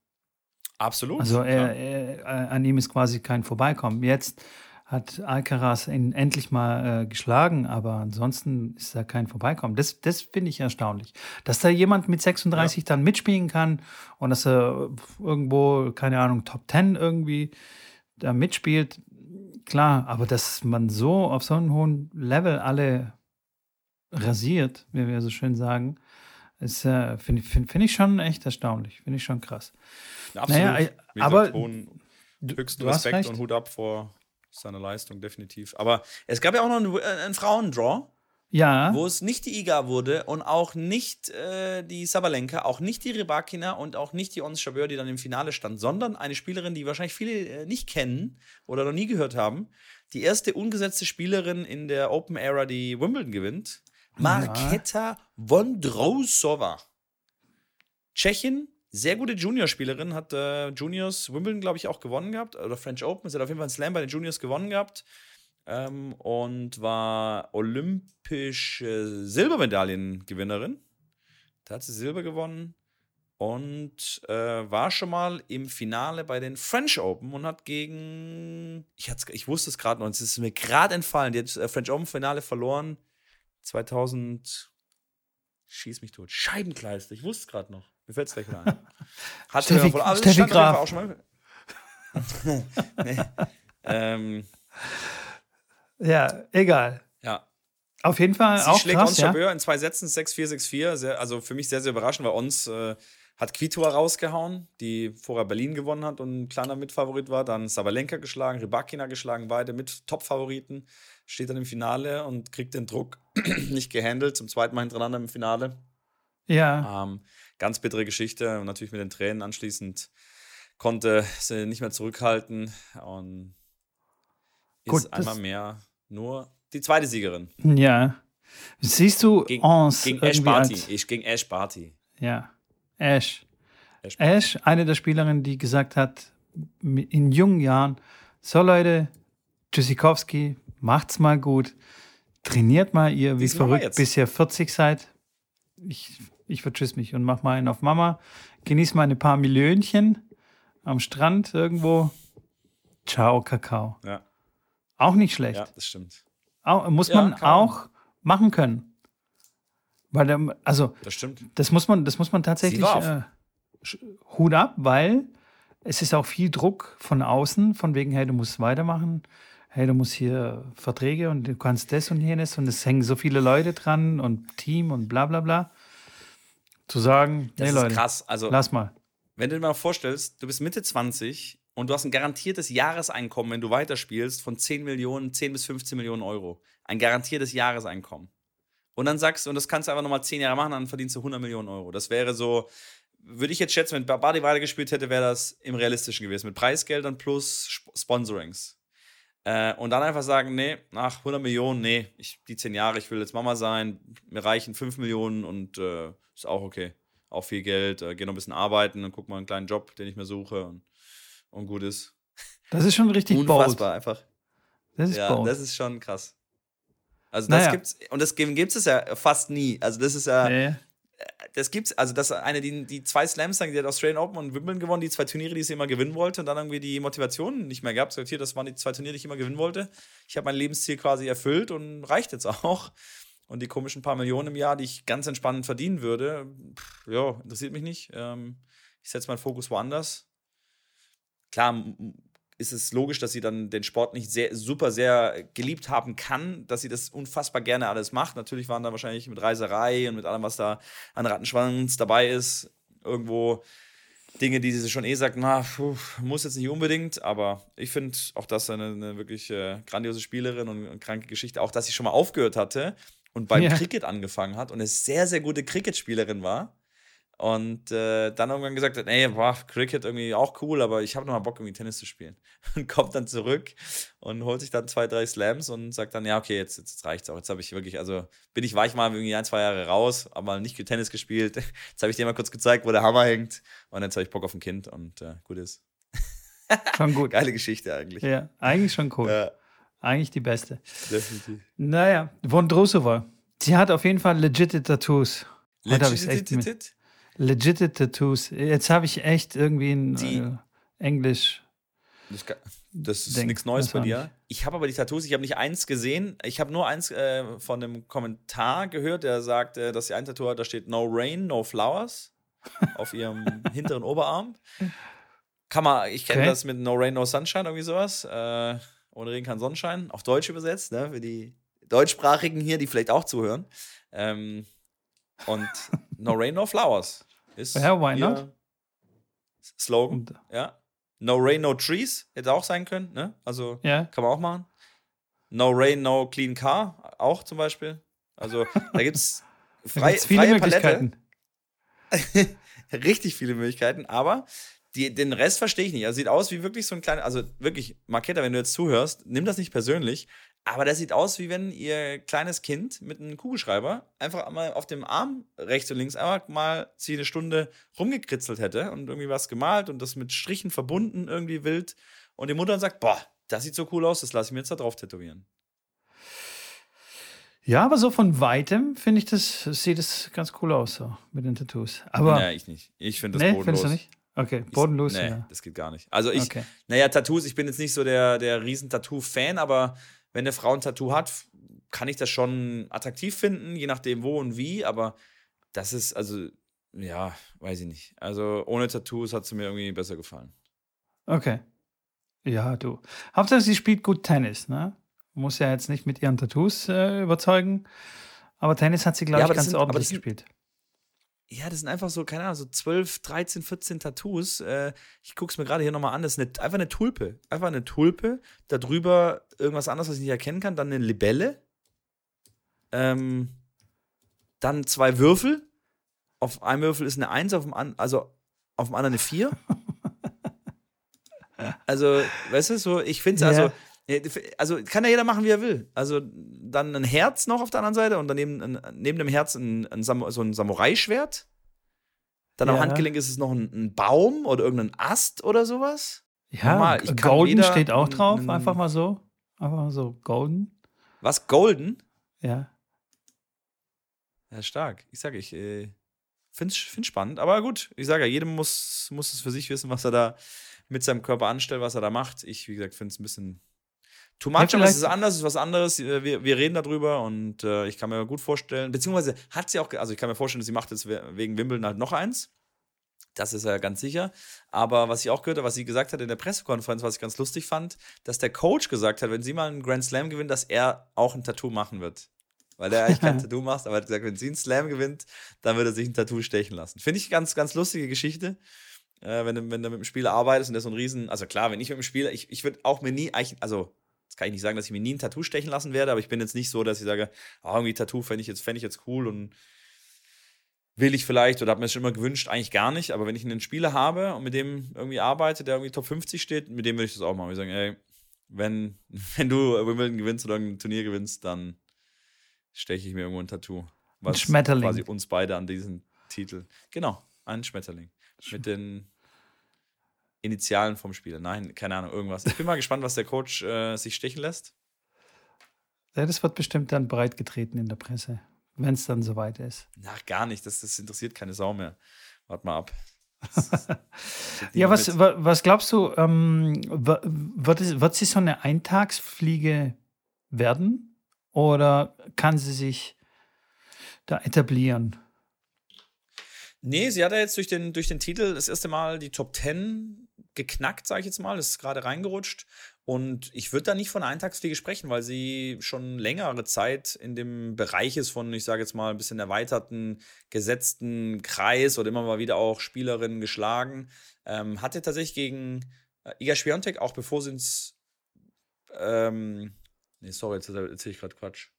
Absolut. Also er, er, äh, an ihm ist quasi kein Vorbeikommen. Jetzt hat Alcaraz ihn endlich mal äh, geschlagen, aber ansonsten ist da kein Vorbeikommen. Das, das finde ich erstaunlich. Dass da jemand mit 36 ja. dann mitspielen kann und dass er irgendwo, keine Ahnung, Top 10 irgendwie da mitspielt, klar, aber dass man so auf so einem hohen Level alle rasiert, wie wir so schön sagen, ist, äh, finde find, find ich schon echt erstaunlich, finde ich schon krass. absolut. Naja, aber höchsten Respekt und Hut ab vor seine Leistung, definitiv. Aber es gab ja auch noch einen, äh, einen Frauendraw. Ja. Wo es nicht die Iga wurde und auch nicht äh, die Sabalenka, auch nicht die Rybakina und auch nicht die Ons Jabeur, die dann im Finale stand, sondern eine Spielerin, die wahrscheinlich viele äh, nicht kennen oder noch nie gehört haben. Die erste ungesetzte Spielerin in der Open Era, die Wimbledon gewinnt. Marketa. Vondrousova. Tschechin, sehr gute Juniorspielerin, hat äh, Juniors Wimbledon, glaube ich, auch gewonnen gehabt. Oder French Open. Sie hat auf jeden Fall einen Slam bei den Juniors gewonnen gehabt. Ähm, und war olympische Silbermedaillengewinnerin. Da hat sie Silber gewonnen. Und äh, war schon mal im Finale bei den French Open und hat gegen. Ich, ich wusste es gerade noch, es ist mir gerade entfallen. Die hat das äh, French Open Finale verloren. 2000. Schieß mich tot. Scheibenkleister, ich wusste es gerade noch. Mir fällt es gleich wieder ein. Hat Steffi, voll, also Steffi Graf. Auch schon mal. nee. ähm. Ja, egal. Ja. Auf jeden Fall Sie auch schlägt krass, uns ja? in zwei Sätzen 6-4, 6-4. Also für mich sehr, sehr überraschend, weil uns äh, hat Kvitua rausgehauen, die vorher Berlin gewonnen hat und ein kleiner Mitfavorit war. Dann Sabalenka geschlagen, Rybakina geschlagen, beide mit Top-Favoriten. Steht dann im Finale und kriegt den Druck nicht gehandelt, zum zweiten Mal hintereinander im Finale. Ja. Ähm, ganz bittere Geschichte und natürlich mit den Tränen anschließend konnte sie nicht mehr zurückhalten und Gut, ist einmal mehr nur die zweite Siegerin. Ja. Siehst du gegen, Ons gegen Ash Barty. Ich gegen Ash Barty. Ja. Ash. Ash, Ash, eine der Spielerinnen, die gesagt hat, in jungen Jahren, so Leute, Tschüssikowski, macht's mal gut, trainiert mal ihr wie verrückt, bis ihr 40 seid. Ich ich vertschüss mich und mach mal einen auf Mama. Genieß mal ein paar Millionchen am Strand irgendwo. Ciao, Kakao. Ja. Auch nicht schlecht. Ja, das stimmt. Auch, muss man ja, auch machen können. Weil, der, also, das stimmt. Das muss man, das muss man tatsächlich äh, Hut ab, weil es ist auch viel Druck von außen, von wegen, hey, du musst weitermachen, hey, du musst hier Verträge und du kannst das und jenes und es hängen so viele Leute dran und Team und bla bla bla. Zu sagen, das nee, Leute, krass. Also, lass mal. Wenn du dir mal vorstellst, du bist Mitte 20 und du hast ein garantiertes Jahreseinkommen, wenn du weiterspielst, von 10 Millionen, 10 bis 15 Millionen Euro. Ein garantiertes Jahreseinkommen. Und dann sagst du, und das kannst du einfach nochmal 10 Jahre machen, dann verdienst du 100 Millionen Euro. Das wäre so, würde ich jetzt schätzen, wenn Badi weitergespielt hätte, wäre das im Realistischen gewesen. Mit Preisgeldern plus Sponsorings. Äh, und dann einfach sagen, nee, nach 100 Millionen, nee, ich, die 10 Jahre, ich will jetzt Mama sein, mir reichen 5 Millionen und äh, ist auch okay. Auch viel Geld, äh, geh noch ein bisschen arbeiten und guck mal einen kleinen Job, den ich mir suche und, und gut ist. Das ist schon richtig Unfassbar bold. einfach. Das ist ja, bold. das ist schon krass. Also das naja. gibt's, und das gibt es ja fast nie. Also das ist ja, nee das gibt's, also das eine, die, die zwei Slams, die hat Australian Open und Wimbledon gewonnen, die zwei Turniere, die sie immer gewinnen wollte und dann irgendwie die Motivation nicht mehr gab. So, hier, das waren die zwei Turniere, die ich immer gewinnen wollte. Ich habe mein Lebensziel quasi erfüllt und reicht jetzt auch. Und die komischen paar Millionen im Jahr, die ich ganz entspannt verdienen würde, ja, interessiert mich nicht. Ähm, ich setze meinen Fokus woanders. Klar, ist es logisch, dass sie dann den Sport nicht sehr, super sehr geliebt haben kann, dass sie das unfassbar gerne alles macht. Natürlich waren da wahrscheinlich mit Reiserei und mit allem, was da an Rattenschwanz dabei ist, irgendwo Dinge, die sie schon eh sagt, na, puh, muss jetzt nicht unbedingt, aber ich finde auch das eine, eine wirklich äh, grandiose Spielerin und eine kranke Geschichte. Auch, dass sie schon mal aufgehört hatte und beim ja. Cricket angefangen hat und eine sehr, sehr gute Cricket-Spielerin war und äh, dann irgendwann gesagt hat, ey, boah, Cricket irgendwie auch cool, aber ich habe noch mal Bock, irgendwie Tennis zu spielen. Und kommt dann zurück und holt sich dann zwei, drei Slams und sagt dann, ja, okay, jetzt, jetzt reicht's auch. Jetzt habe ich wirklich, also bin ich, war ich mal irgendwie ein, zwei Jahre raus, aber mal nicht Tennis gespielt. Jetzt habe ich dir mal kurz gezeigt, wo der Hammer hängt. Und jetzt habe ich Bock auf ein Kind und äh, gut ist. Schon gut. Geile Geschichte eigentlich. Ja, eigentlich schon cool. Ja. Eigentlich die beste. Definitiv. Naja, von Drusova. Sie hat auf jeden Fall legit Tattoos. Legit? Legit Tattoos. Jetzt habe ich echt irgendwie ein äh, Englisch. Das, das ist nichts Neues bei dir. Ich habe aber die Tattoos, ich habe nicht eins gesehen. Ich habe nur eins äh, von einem Kommentar gehört, der sagt, äh, dass sie ein Tattoo hat, da steht No Rain, No Flowers auf ihrem hinteren Oberarm. Kann man, ich kenne okay. das mit No Rain, No Sunshine, irgendwie sowas. Äh, ohne Regen kein Sonnenschein. Auf Deutsch übersetzt, ne? Für die Deutschsprachigen hier, die vielleicht auch zuhören. Ähm, und No Rain, No Flowers ist ja, why not? Slogan. Und, ja. No Rain, No Trees hätte auch sein können. Ne? Also ja. kann man auch machen. No Rain, No Clean Car auch zum Beispiel. Also da gibt es frei, viele freie Möglichkeiten. Richtig viele Möglichkeiten, aber die, den Rest verstehe ich nicht. Also sieht aus wie wirklich so ein kleiner, also wirklich, Marketa, wenn du jetzt zuhörst, nimm das nicht persönlich, aber das sieht aus, wie wenn ihr kleines Kind mit einem Kugelschreiber einfach einmal auf dem Arm rechts und links einfach mal sie eine Stunde rumgekritzelt hätte und irgendwie was gemalt und das mit Strichen verbunden, irgendwie wild. Und die Mutter sagt: Boah, das sieht so cool aus, das lasse ich mir jetzt da drauf tätowieren. Ja, aber so von weitem finde ich das, sieht es ganz cool aus, so mit den Tattoos. Aber. Ja, ich nicht. Ich finde das nee, bodenlos. Du nicht? Okay, bodenlos. Ich, nee, ja. das geht gar nicht. Also ich, okay. naja, Tattoos, ich bin jetzt nicht so der, der riesen Tattoo-Fan, aber wenn eine Frau ein Tattoo hat, kann ich das schon attraktiv finden, je nachdem wo und wie, aber das ist, also, ja, weiß ich nicht. Also ohne Tattoos hat sie mir irgendwie besser gefallen. Okay. Ja, du. Hauptsache, sie spielt gut Tennis, ne? Muss ja jetzt nicht mit ihren Tattoos äh, überzeugen. Aber Tennis hat sie, glaube ja, ich, ganz sind, ordentlich gespielt ja, das sind einfach so, keine Ahnung, so 12, 13, 14 Tattoos. Äh, ich gucke es mir gerade hier nochmal an. Das ist eine, einfach eine Tulpe. Einfach eine Tulpe. Darüber irgendwas anderes, was ich nicht erkennen kann. Dann eine Libelle. Ähm, dann zwei Würfel. Auf einem Würfel ist eine Eins, auf dem, an, also auf dem anderen eine Vier. also, weißt du, so, ich finde es, also, also kann ja jeder machen, wie er will. Also dann ein Herz noch auf der anderen Seite und daneben neben dem Herz ein, ein Sam so ein Samurai-Schwert. Dann ja. am Handgelenk ist es noch ein, ein, Baum oder irgendein Ast oder sowas. Ja, Normal. Ich Golden steht auch drauf, ein, einfach mal so. Einfach mal so Golden. Was, Golden? Ja. Ja, stark. Ich sage, ich äh, finde es spannend. Aber gut, ich sage ja, jedem muss, muss es für sich wissen, was er da mit seinem Körper anstellt, was er da macht. Ich, wie gesagt, finde es ein bisschen Too much, ja, ist anders, ist was anderes. Wir, wir reden darüber und äh, ich kann mir gut vorstellen, beziehungsweise hat sie auch, also ich kann mir vorstellen, sie macht jetzt wegen Wimbledon halt noch eins. Das ist ja ganz sicher. Aber was ich auch gehört habe, was sie gesagt hat in der Pressekonferenz, was ich ganz lustig fand, dass der Coach gesagt hat, wenn sie mal einen Grand Slam gewinnt, dass er auch ein Tattoo machen wird. Weil er eigentlich kein Tattoo macht, aber er hat gesagt, wenn sie einen Slam gewinnt, dann wird er sich ein Tattoo stechen lassen. Finde ich ganz, ganz lustige Geschichte. Äh, wenn, du, wenn du mit dem Spieler arbeitest und der ist so ein Riesen, also klar, wenn ich mit dem Spieler, ich, ich würde auch mir nie, also das kann ich nicht sagen, dass ich mir nie ein Tattoo stechen lassen werde, aber ich bin jetzt nicht so, dass ich sage, oh, irgendwie Tattoo fände ich, jetzt, fänd ich jetzt cool und will ich vielleicht oder habe mir das schon immer gewünscht, eigentlich gar nicht. Aber wenn ich einen Spieler habe und mit dem irgendwie arbeite, der irgendwie Top 50 steht, mit dem würde ich das auch machen. Ich sagen, ey, wenn, wenn du Wimbledon gewinnst oder ein Turnier gewinnst, dann steche ich mir irgendwo ein Tattoo. Was ein Schmetterling. quasi uns beide an diesen Titel. Genau, ein Schmetterling. Mit den Initialen vom Spieler. Nein, keine Ahnung, irgendwas. Ich bin mal gespannt, was der Coach äh, sich stechen lässt. Ja, das wird bestimmt dann breit getreten in der Presse wenn es dann soweit ist. Na, gar nicht. Das, das interessiert keine Sau mehr. Warte mal ab. ja, was, was glaubst du, ähm, wird, es, wird sie so eine Eintagsfliege werden oder kann sie sich da etablieren? Nee, sie hat ja jetzt durch den, durch den Titel das erste Mal die Top 10 geknackt, sage ich jetzt mal. Das ist gerade reingerutscht. Und ich würde da nicht von Eintagsfliege sprechen, weil sie schon längere Zeit in dem Bereich ist von, ich sage jetzt mal, ein bisschen erweiterten, gesetzten Kreis oder immer mal wieder auch Spielerinnen geschlagen. Ähm, hatte tatsächlich gegen äh, Iga Schwiontek, auch bevor sie ins. Ähm, nee, sorry, jetzt erzähle ich gerade Quatsch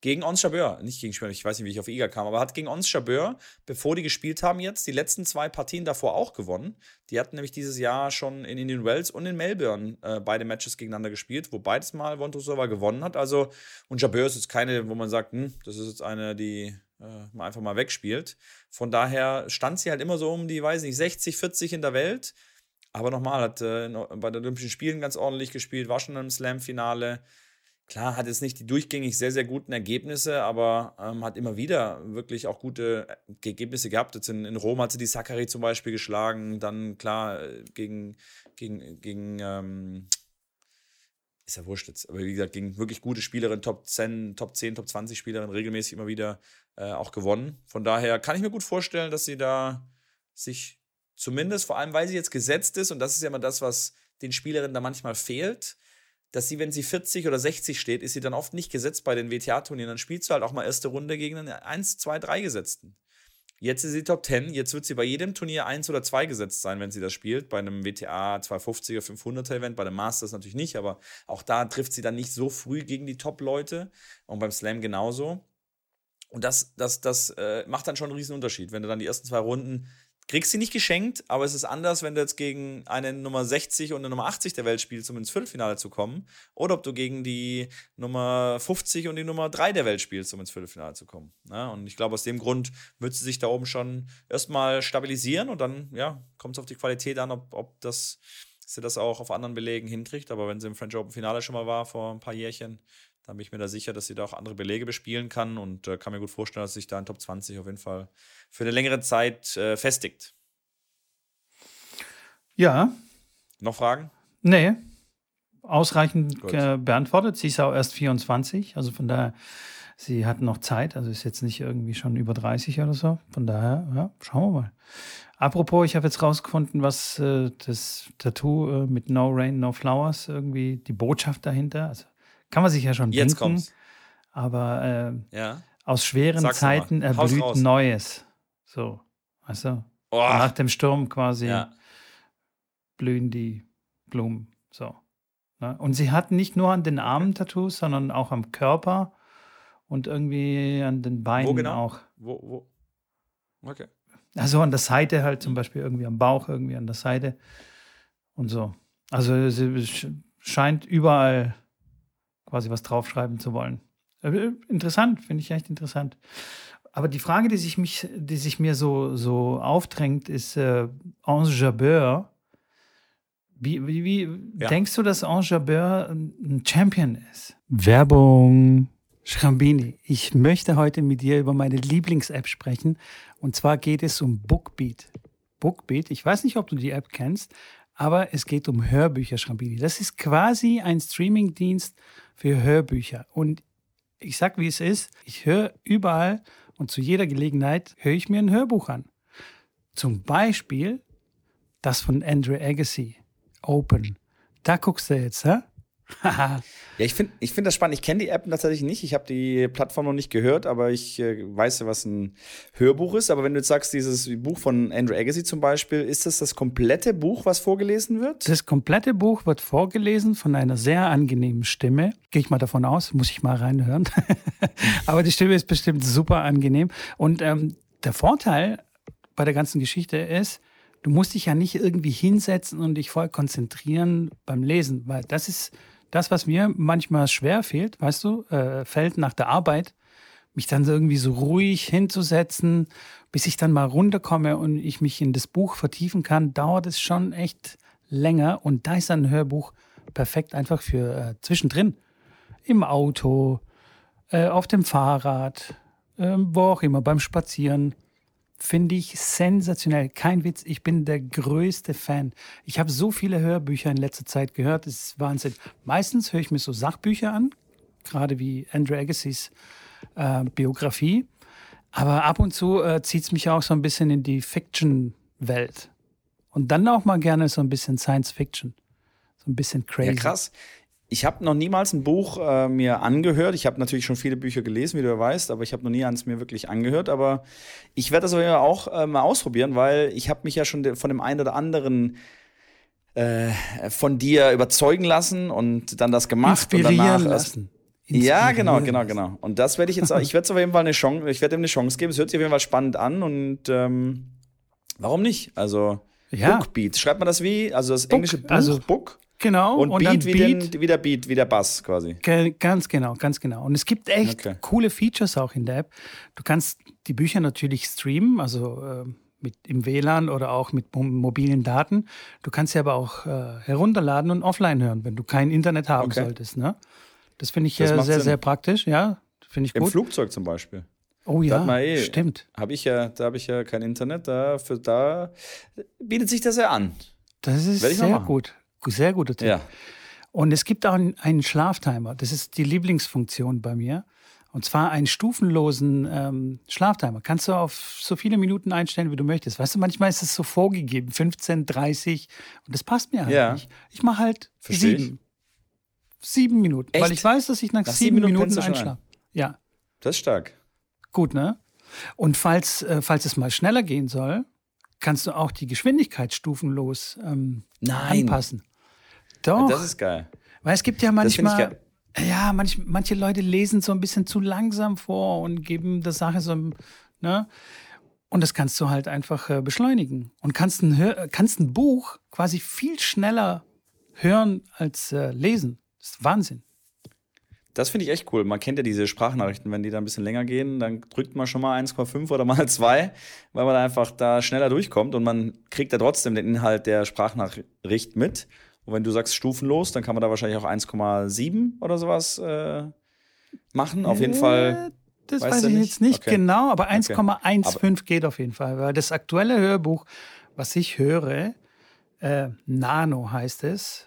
gegen Ons Jabeur, nicht gegen Schwör, ich weiß nicht, wie ich auf Iga kam, aber hat gegen Ons Jabeur, bevor die gespielt haben jetzt, die letzten zwei Partien davor auch gewonnen. Die hatten nämlich dieses Jahr schon in Indian Wells und in Melbourne äh, beide Matches gegeneinander gespielt, wo beides Mal Vondrusova gewonnen hat. Also, und Jabeur ist jetzt keine, wo man sagt, hm, das ist jetzt eine, die äh, man einfach mal wegspielt. Von daher stand sie halt immer so um die, weiß nicht, 60, 40 in der Welt. Aber nochmal, hat äh, bei den Olympischen Spielen ganz ordentlich gespielt, war schon im Slam-Finale. Klar, hat jetzt nicht die durchgängig sehr, sehr guten Ergebnisse, aber ähm, hat immer wieder wirklich auch gute äh, Ergebnisse gehabt. Jetzt in, in Rom hat sie die Sakari zum Beispiel geschlagen, dann klar äh, gegen, gegen, gegen ähm, ist ja wurscht jetzt, aber wie gesagt, gegen wirklich gute Spielerinnen, Top 10, Top 10, Top 20 Spielerinnen regelmäßig immer wieder äh, auch gewonnen. Von daher kann ich mir gut vorstellen, dass sie da sich zumindest, vor allem weil sie jetzt gesetzt ist, und das ist ja immer das, was den Spielerinnen da manchmal fehlt, dass sie, wenn sie 40 oder 60 steht, ist sie dann oft nicht gesetzt bei den WTA-Turnieren. Dann spielst du halt auch mal erste Runde gegen einen 1, 2, 3 Gesetzten. Jetzt ist sie Top 10. Jetzt wird sie bei jedem Turnier 1 oder 2 gesetzt sein, wenn sie das spielt. Bei einem WTA 250er, 500er Event, bei dem Masters natürlich nicht, aber auch da trifft sie dann nicht so früh gegen die Top-Leute. Und beim Slam genauso. Und das, das, das äh, macht dann schon einen riesen Unterschied, wenn du dann die ersten zwei Runden kriegst sie nicht geschenkt, aber es ist anders, wenn du jetzt gegen eine Nummer 60 und eine Nummer 80 der Welt spielst, um ins Viertelfinale zu kommen. Oder ob du gegen die Nummer 50 und die Nummer 3 der Welt spielst, um ins Viertelfinale zu kommen. Ja, und ich glaube, aus dem Grund wird sie sich da oben schon erstmal stabilisieren und dann ja, kommt es auf die Qualität an, ob, ob das, sie das auch auf anderen Belegen hinkriegt. Aber wenn sie im French Open Finale schon mal war vor ein paar Jährchen, dann bin ich mir da sicher, dass sie da auch andere Belege bespielen kann und äh, kann mir gut vorstellen, dass sich da in Top 20 auf jeden Fall für eine längere Zeit äh, festigt. Ja. Noch Fragen? Nee. Ausreichend äh, beantwortet. Sie ist auch erst 24, also von daher, sie hat noch Zeit, also ist jetzt nicht irgendwie schon über 30 oder so. Von daher, ja, schauen wir mal. Apropos, ich habe jetzt rausgefunden, was äh, das Tattoo äh, mit No Rain, No Flowers irgendwie, die Botschaft dahinter, also kann man sich ja schon Jetzt denken. Kommt's. Aber äh, ja. aus schweren Sag's Zeiten erblüht Neues. So, weißt du? Oh. Nach dem Sturm quasi ja. blühen die Blumen. So. Ne? Und sie hat nicht nur an den Armen Tattoos, sondern auch am Körper und irgendwie an den Beinen wo genau? auch. Wo, wo? Okay. Also an der Seite halt zum Beispiel irgendwie am Bauch, irgendwie an der Seite und so. Also sie scheint überall quasi was draufschreiben zu wollen. Äh, interessant, finde ich echt interessant. Aber die Frage, die sich, mich, die sich mir so, so aufdrängt, ist äh, Ange Jabeur. Wie, wie, wie ja. denkst du, dass Ange Jabeur ein Champion ist? Werbung. Schrambini, ich möchte heute mit dir über meine Lieblings-App sprechen. Und zwar geht es um Bookbeat. Bookbeat, ich weiß nicht, ob du die App kennst, aber es geht um Hörbücher, Schrambini. Das ist quasi ein Streamingdienst für Hörbücher. Und ich sag, wie es ist, ich höre überall und zu jeder Gelegenheit höre ich mir ein Hörbuch an. Zum Beispiel das von Andrew Agassi, Open. Da guckst du jetzt, hä? ja, ich finde ich find das spannend. Ich kenne die App tatsächlich nicht. Ich habe die Plattform noch nicht gehört, aber ich äh, weiß ja, was ein Hörbuch ist. Aber wenn du jetzt sagst, dieses Buch von Andrew Agassi zum Beispiel, ist das das komplette Buch, was vorgelesen wird? Das komplette Buch wird vorgelesen von einer sehr angenehmen Stimme. Gehe ich mal davon aus, muss ich mal reinhören. aber die Stimme ist bestimmt super angenehm. Und ähm, der Vorteil bei der ganzen Geschichte ist, du musst dich ja nicht irgendwie hinsetzen und dich voll konzentrieren beim Lesen, weil das ist das, was mir manchmal schwer fehlt, weißt du, äh, fällt nach der Arbeit, mich dann irgendwie so ruhig hinzusetzen, bis ich dann mal runterkomme und ich mich in das Buch vertiefen kann, dauert es schon echt länger. Und da ist ein Hörbuch perfekt einfach für äh, zwischendrin. Im Auto, äh, auf dem Fahrrad, ähm, wo auch immer, beim Spazieren finde ich sensationell. Kein Witz, ich bin der größte Fan. Ich habe so viele Hörbücher in letzter Zeit gehört, das ist Wahnsinn. Meistens höre ich mir so Sachbücher an, gerade wie Andrew Agassiz äh, Biografie. Aber ab und zu äh, zieht es mich auch so ein bisschen in die Fiction-Welt. Und dann auch mal gerne so ein bisschen Science Fiction. So ein bisschen crazy. Ja, krass. Ich habe noch niemals ein Buch äh, mir angehört. Ich habe natürlich schon viele Bücher gelesen, wie du weißt, aber ich habe noch nie eins mir wirklich angehört. Aber ich werde das auch äh, mal ausprobieren, weil ich habe mich ja schon von dem einen oder anderen äh, von dir überzeugen lassen und dann das gemacht Inspirieren und danach lassen. Ja, genau, genau, genau. Und das werde ich jetzt, auch, ich werde es auf jeden Fall eine Chance, ich werde ihm eine Chance geben. Es hört sich auf jeden Fall spannend an und ähm, warum nicht? Also ja. Bookbeat, schreibt man das wie? Also das englische Buch, also, Book? Genau. Und, und Beat, wie, Beat den, wie der Beat, wie der Bass quasi. Ganz genau, ganz genau. Und es gibt echt okay. coole Features auch in der App. Du kannst die Bücher natürlich streamen, also äh, mit im WLAN oder auch mit mobilen Daten. Du kannst sie aber auch äh, herunterladen und offline hören, wenn du kein Internet haben okay. solltest. Ne? Das finde ich äh, sehr, Sinn. sehr praktisch. Ja, finde ich Im gut. Im Flugzeug zum Beispiel. Oh ja, eh, stimmt. Hab ich ja, da habe ich ja kein Internet. Da, für, da bietet sich das ja an. Das ist sehr gut. Sehr guter Tipp. Ja. Und es gibt auch einen Schlaftimer. Das ist die Lieblingsfunktion bei mir. Und zwar einen stufenlosen ähm, Schlaftimer. Kannst du auf so viele Minuten einstellen, wie du möchtest. Weißt du, manchmal ist es so vorgegeben, 15, 30. Und das passt mir halt ja. nicht. Ich mache halt Versteh sieben. Ich. Sieben Minuten. Echt? Weil ich weiß, dass ich nach, nach sieben, sieben, Minuten, Minuten einschlafe. Ja. Das ist stark. Gut, ne? Und falls, äh, falls es mal schneller gehen soll, kannst du auch die Geschwindigkeit stufenlos ähm, anpassen. Doch. Das ist geil. Weil es gibt ja manchmal, ja, manch, manche Leute lesen so ein bisschen zu langsam vor und geben der Sache so, ne? Und das kannst du halt einfach äh, beschleunigen und kannst ein, kannst ein Buch quasi viel schneller hören als äh, lesen. Das ist Wahnsinn. Das finde ich echt cool. Man kennt ja diese Sprachnachrichten, wenn die da ein bisschen länger gehen, dann drückt man schon mal 1,5 oder mal 2, weil man einfach da schneller durchkommt und man kriegt ja trotzdem den Inhalt der Sprachnachricht mit. Und wenn du sagst stufenlos, dann kann man da wahrscheinlich auch 1,7 oder sowas äh, machen. Auf jeden äh, Fall. Das weiß ich nicht? jetzt nicht okay. genau, aber 1,15 okay. geht auf jeden Fall. Weil das aktuelle Hörbuch, was ich höre, äh, Nano heißt es.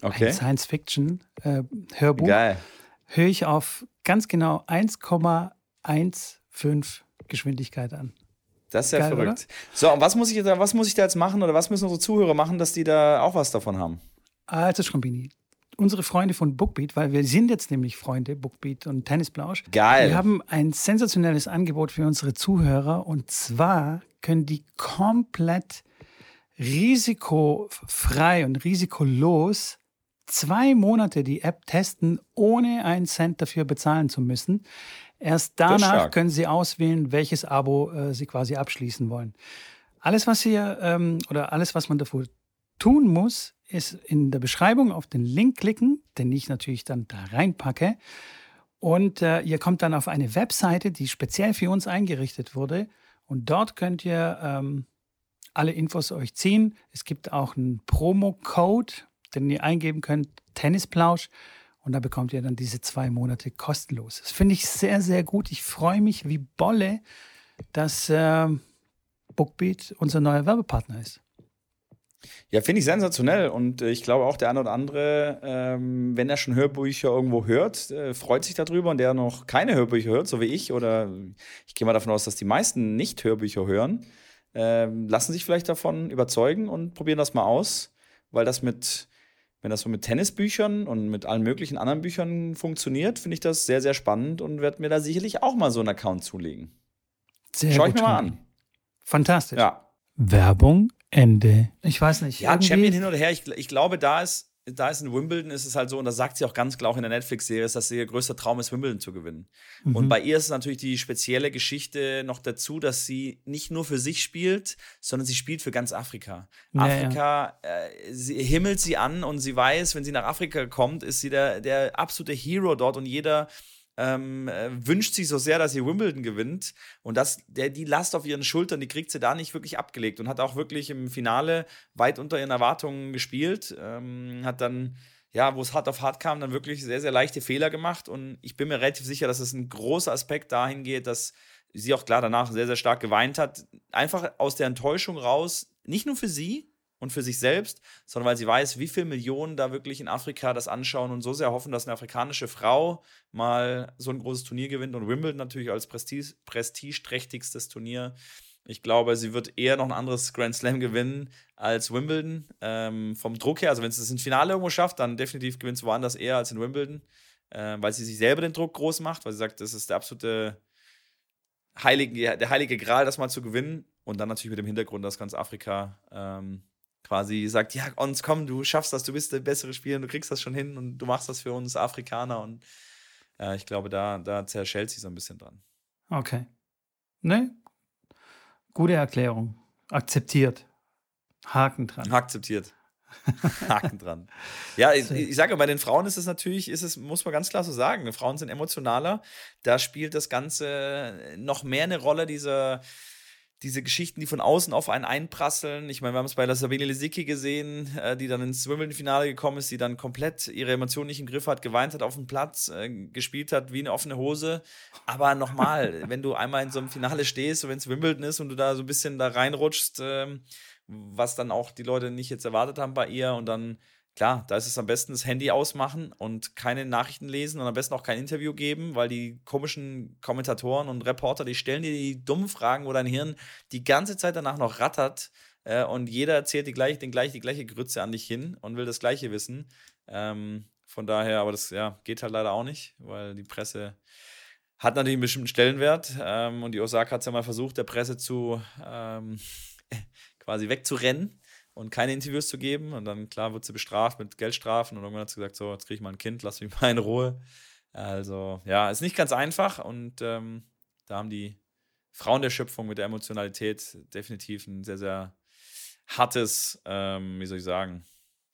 Okay. Ein Science-Fiction-Hörbuch. Geil. Höre ich auf ganz genau 1,15 Geschwindigkeit an. Das ist ja Geil, verrückt. Oder? So, und was muss, ich da, was muss ich da jetzt machen oder was müssen unsere Zuhörer machen, dass die da auch was davon haben? Also, Schrombini, unsere Freunde von Bookbeat, weil wir sind jetzt nämlich Freunde, Bookbeat und Tennisblausch. Geil. Wir haben ein sensationelles Angebot für unsere Zuhörer und zwar können die komplett risikofrei und risikolos zwei Monate die App testen, ohne einen Cent dafür bezahlen zu müssen. Erst danach können Sie auswählen, welches Abo äh, Sie quasi abschließen wollen. Alles, was Sie ähm, oder alles, was man dafür tun muss, ist in der Beschreibung auf den Link klicken, den ich natürlich dann da reinpacke. Und äh, ihr kommt dann auf eine Webseite, die speziell für uns eingerichtet wurde. Und dort könnt ihr ähm, alle Infos euch ziehen. Es gibt auch einen Promo-Code, den ihr eingeben könnt, Tennisplausch. Und da bekommt ihr dann diese zwei Monate kostenlos. Das finde ich sehr, sehr gut. Ich freue mich wie Bolle, dass äh, Bookbeat unser neuer Werbepartner ist. Ja, finde ich sensationell und äh, ich glaube auch der eine oder andere, ähm, wenn er schon Hörbücher irgendwo hört, äh, freut sich darüber und der noch keine Hörbücher hört, so wie ich oder ich gehe mal davon aus, dass die meisten nicht Hörbücher hören, äh, lassen sich vielleicht davon überzeugen und probieren das mal aus, weil das mit, wenn das so mit Tennisbüchern und mit allen möglichen anderen Büchern funktioniert, finde ich das sehr, sehr spannend und werde mir da sicherlich auch mal so einen Account zulegen. Sehr Schau ich mir mal an. Fantastisch. Ja. Werbung Ende. Ich weiß nicht. Ja, Champion hin oder her. Ich, ich glaube, da ist, da ist in Wimbledon ist es halt so, und das sagt sie auch ganz klar auch in der Netflix-Serie, dass ihr größter Traum ist, Wimbledon zu gewinnen. Mhm. Und bei ihr ist natürlich die spezielle Geschichte noch dazu, dass sie nicht nur für sich spielt, sondern sie spielt für ganz Afrika. Ja, Afrika. Äh, sie himmelt sie an und sie weiß, wenn sie nach Afrika kommt, ist sie der, der absolute Hero dort und jeder ähm, äh, wünscht sich so sehr, dass sie Wimbledon gewinnt. Und das, der, die Last auf ihren Schultern, die kriegt sie da nicht wirklich abgelegt und hat auch wirklich im Finale weit unter ihren Erwartungen gespielt. Ähm, hat dann, ja, wo es hart auf hart kam, dann wirklich sehr, sehr leichte Fehler gemacht. Und ich bin mir relativ sicher, dass es ein großer Aspekt dahin geht, dass sie auch klar danach sehr, sehr stark geweint hat. Einfach aus der Enttäuschung raus, nicht nur für sie, und für sich selbst, sondern weil sie weiß, wie viele Millionen da wirklich in Afrika das anschauen und so sehr hoffen, dass eine afrikanische Frau mal so ein großes Turnier gewinnt und Wimbledon natürlich als Prestige, prestigeträchtigstes Turnier. Ich glaube, sie wird eher noch ein anderes Grand Slam gewinnen als Wimbledon. Ähm, vom Druck her, also wenn sie es ins Finale irgendwo schafft, dann definitiv gewinnt sie woanders eher als in Wimbledon, äh, weil sie sich selber den Druck groß macht, weil sie sagt, das ist der absolute heilige, der heilige Gral, das mal zu gewinnen. Und dann natürlich mit dem Hintergrund, dass ganz Afrika ähm, quasi sagt, ja, uns komm, du schaffst das, du bist der bessere Spieler, du kriegst das schon hin und du machst das für uns Afrikaner und äh, ich glaube, da, da zerschellt sie so ein bisschen dran. Okay. Ne? Gute Erklärung. Akzeptiert. Haken dran. Akzeptiert. Haken dran. Ja, ich, ich sage, bei den Frauen ist es natürlich, ist es, muss man ganz klar so sagen, Frauen sind emotionaler. Da spielt das Ganze noch mehr eine Rolle, dieser diese Geschichten, die von außen auf einen einprasseln. Ich meine, wir haben es bei der Sabine Lisicki gesehen, äh, die dann ins Wimbledon-Finale gekommen ist, die dann komplett ihre Emotionen nicht im Griff hat, geweint hat auf dem Platz, äh, gespielt hat wie eine offene Hose. Aber nochmal, wenn du einmal in so einem Finale stehst, wenn es Wimbledon ist und du da so ein bisschen da reinrutschst, äh, was dann auch die Leute nicht jetzt erwartet haben bei ihr und dann Klar, da ist es am besten das Handy ausmachen und keine Nachrichten lesen und am besten auch kein Interview geben, weil die komischen Kommentatoren und Reporter, die stellen dir die dummen Fragen, wo dein Hirn die ganze Zeit danach noch rattert äh, und jeder erzählt die gleich, den gleich, die gleiche Grütze an dich hin und will das Gleiche wissen. Ähm, von daher, aber das ja, geht halt leider auch nicht, weil die Presse hat natürlich einen bestimmten Stellenwert ähm, und die Osaka hat es ja mal versucht, der Presse zu ähm, quasi wegzurennen und keine Interviews zu geben. Und dann, klar, wird sie bestraft mit Geldstrafen. Und irgendwann hat sie gesagt: So, jetzt kriege ich mal ein Kind, lass mich mal in Ruhe. Also, ja, ist nicht ganz einfach. Und ähm, da haben die Frauen der Schöpfung mit der Emotionalität definitiv ein sehr, sehr hartes, ähm, wie soll ich sagen?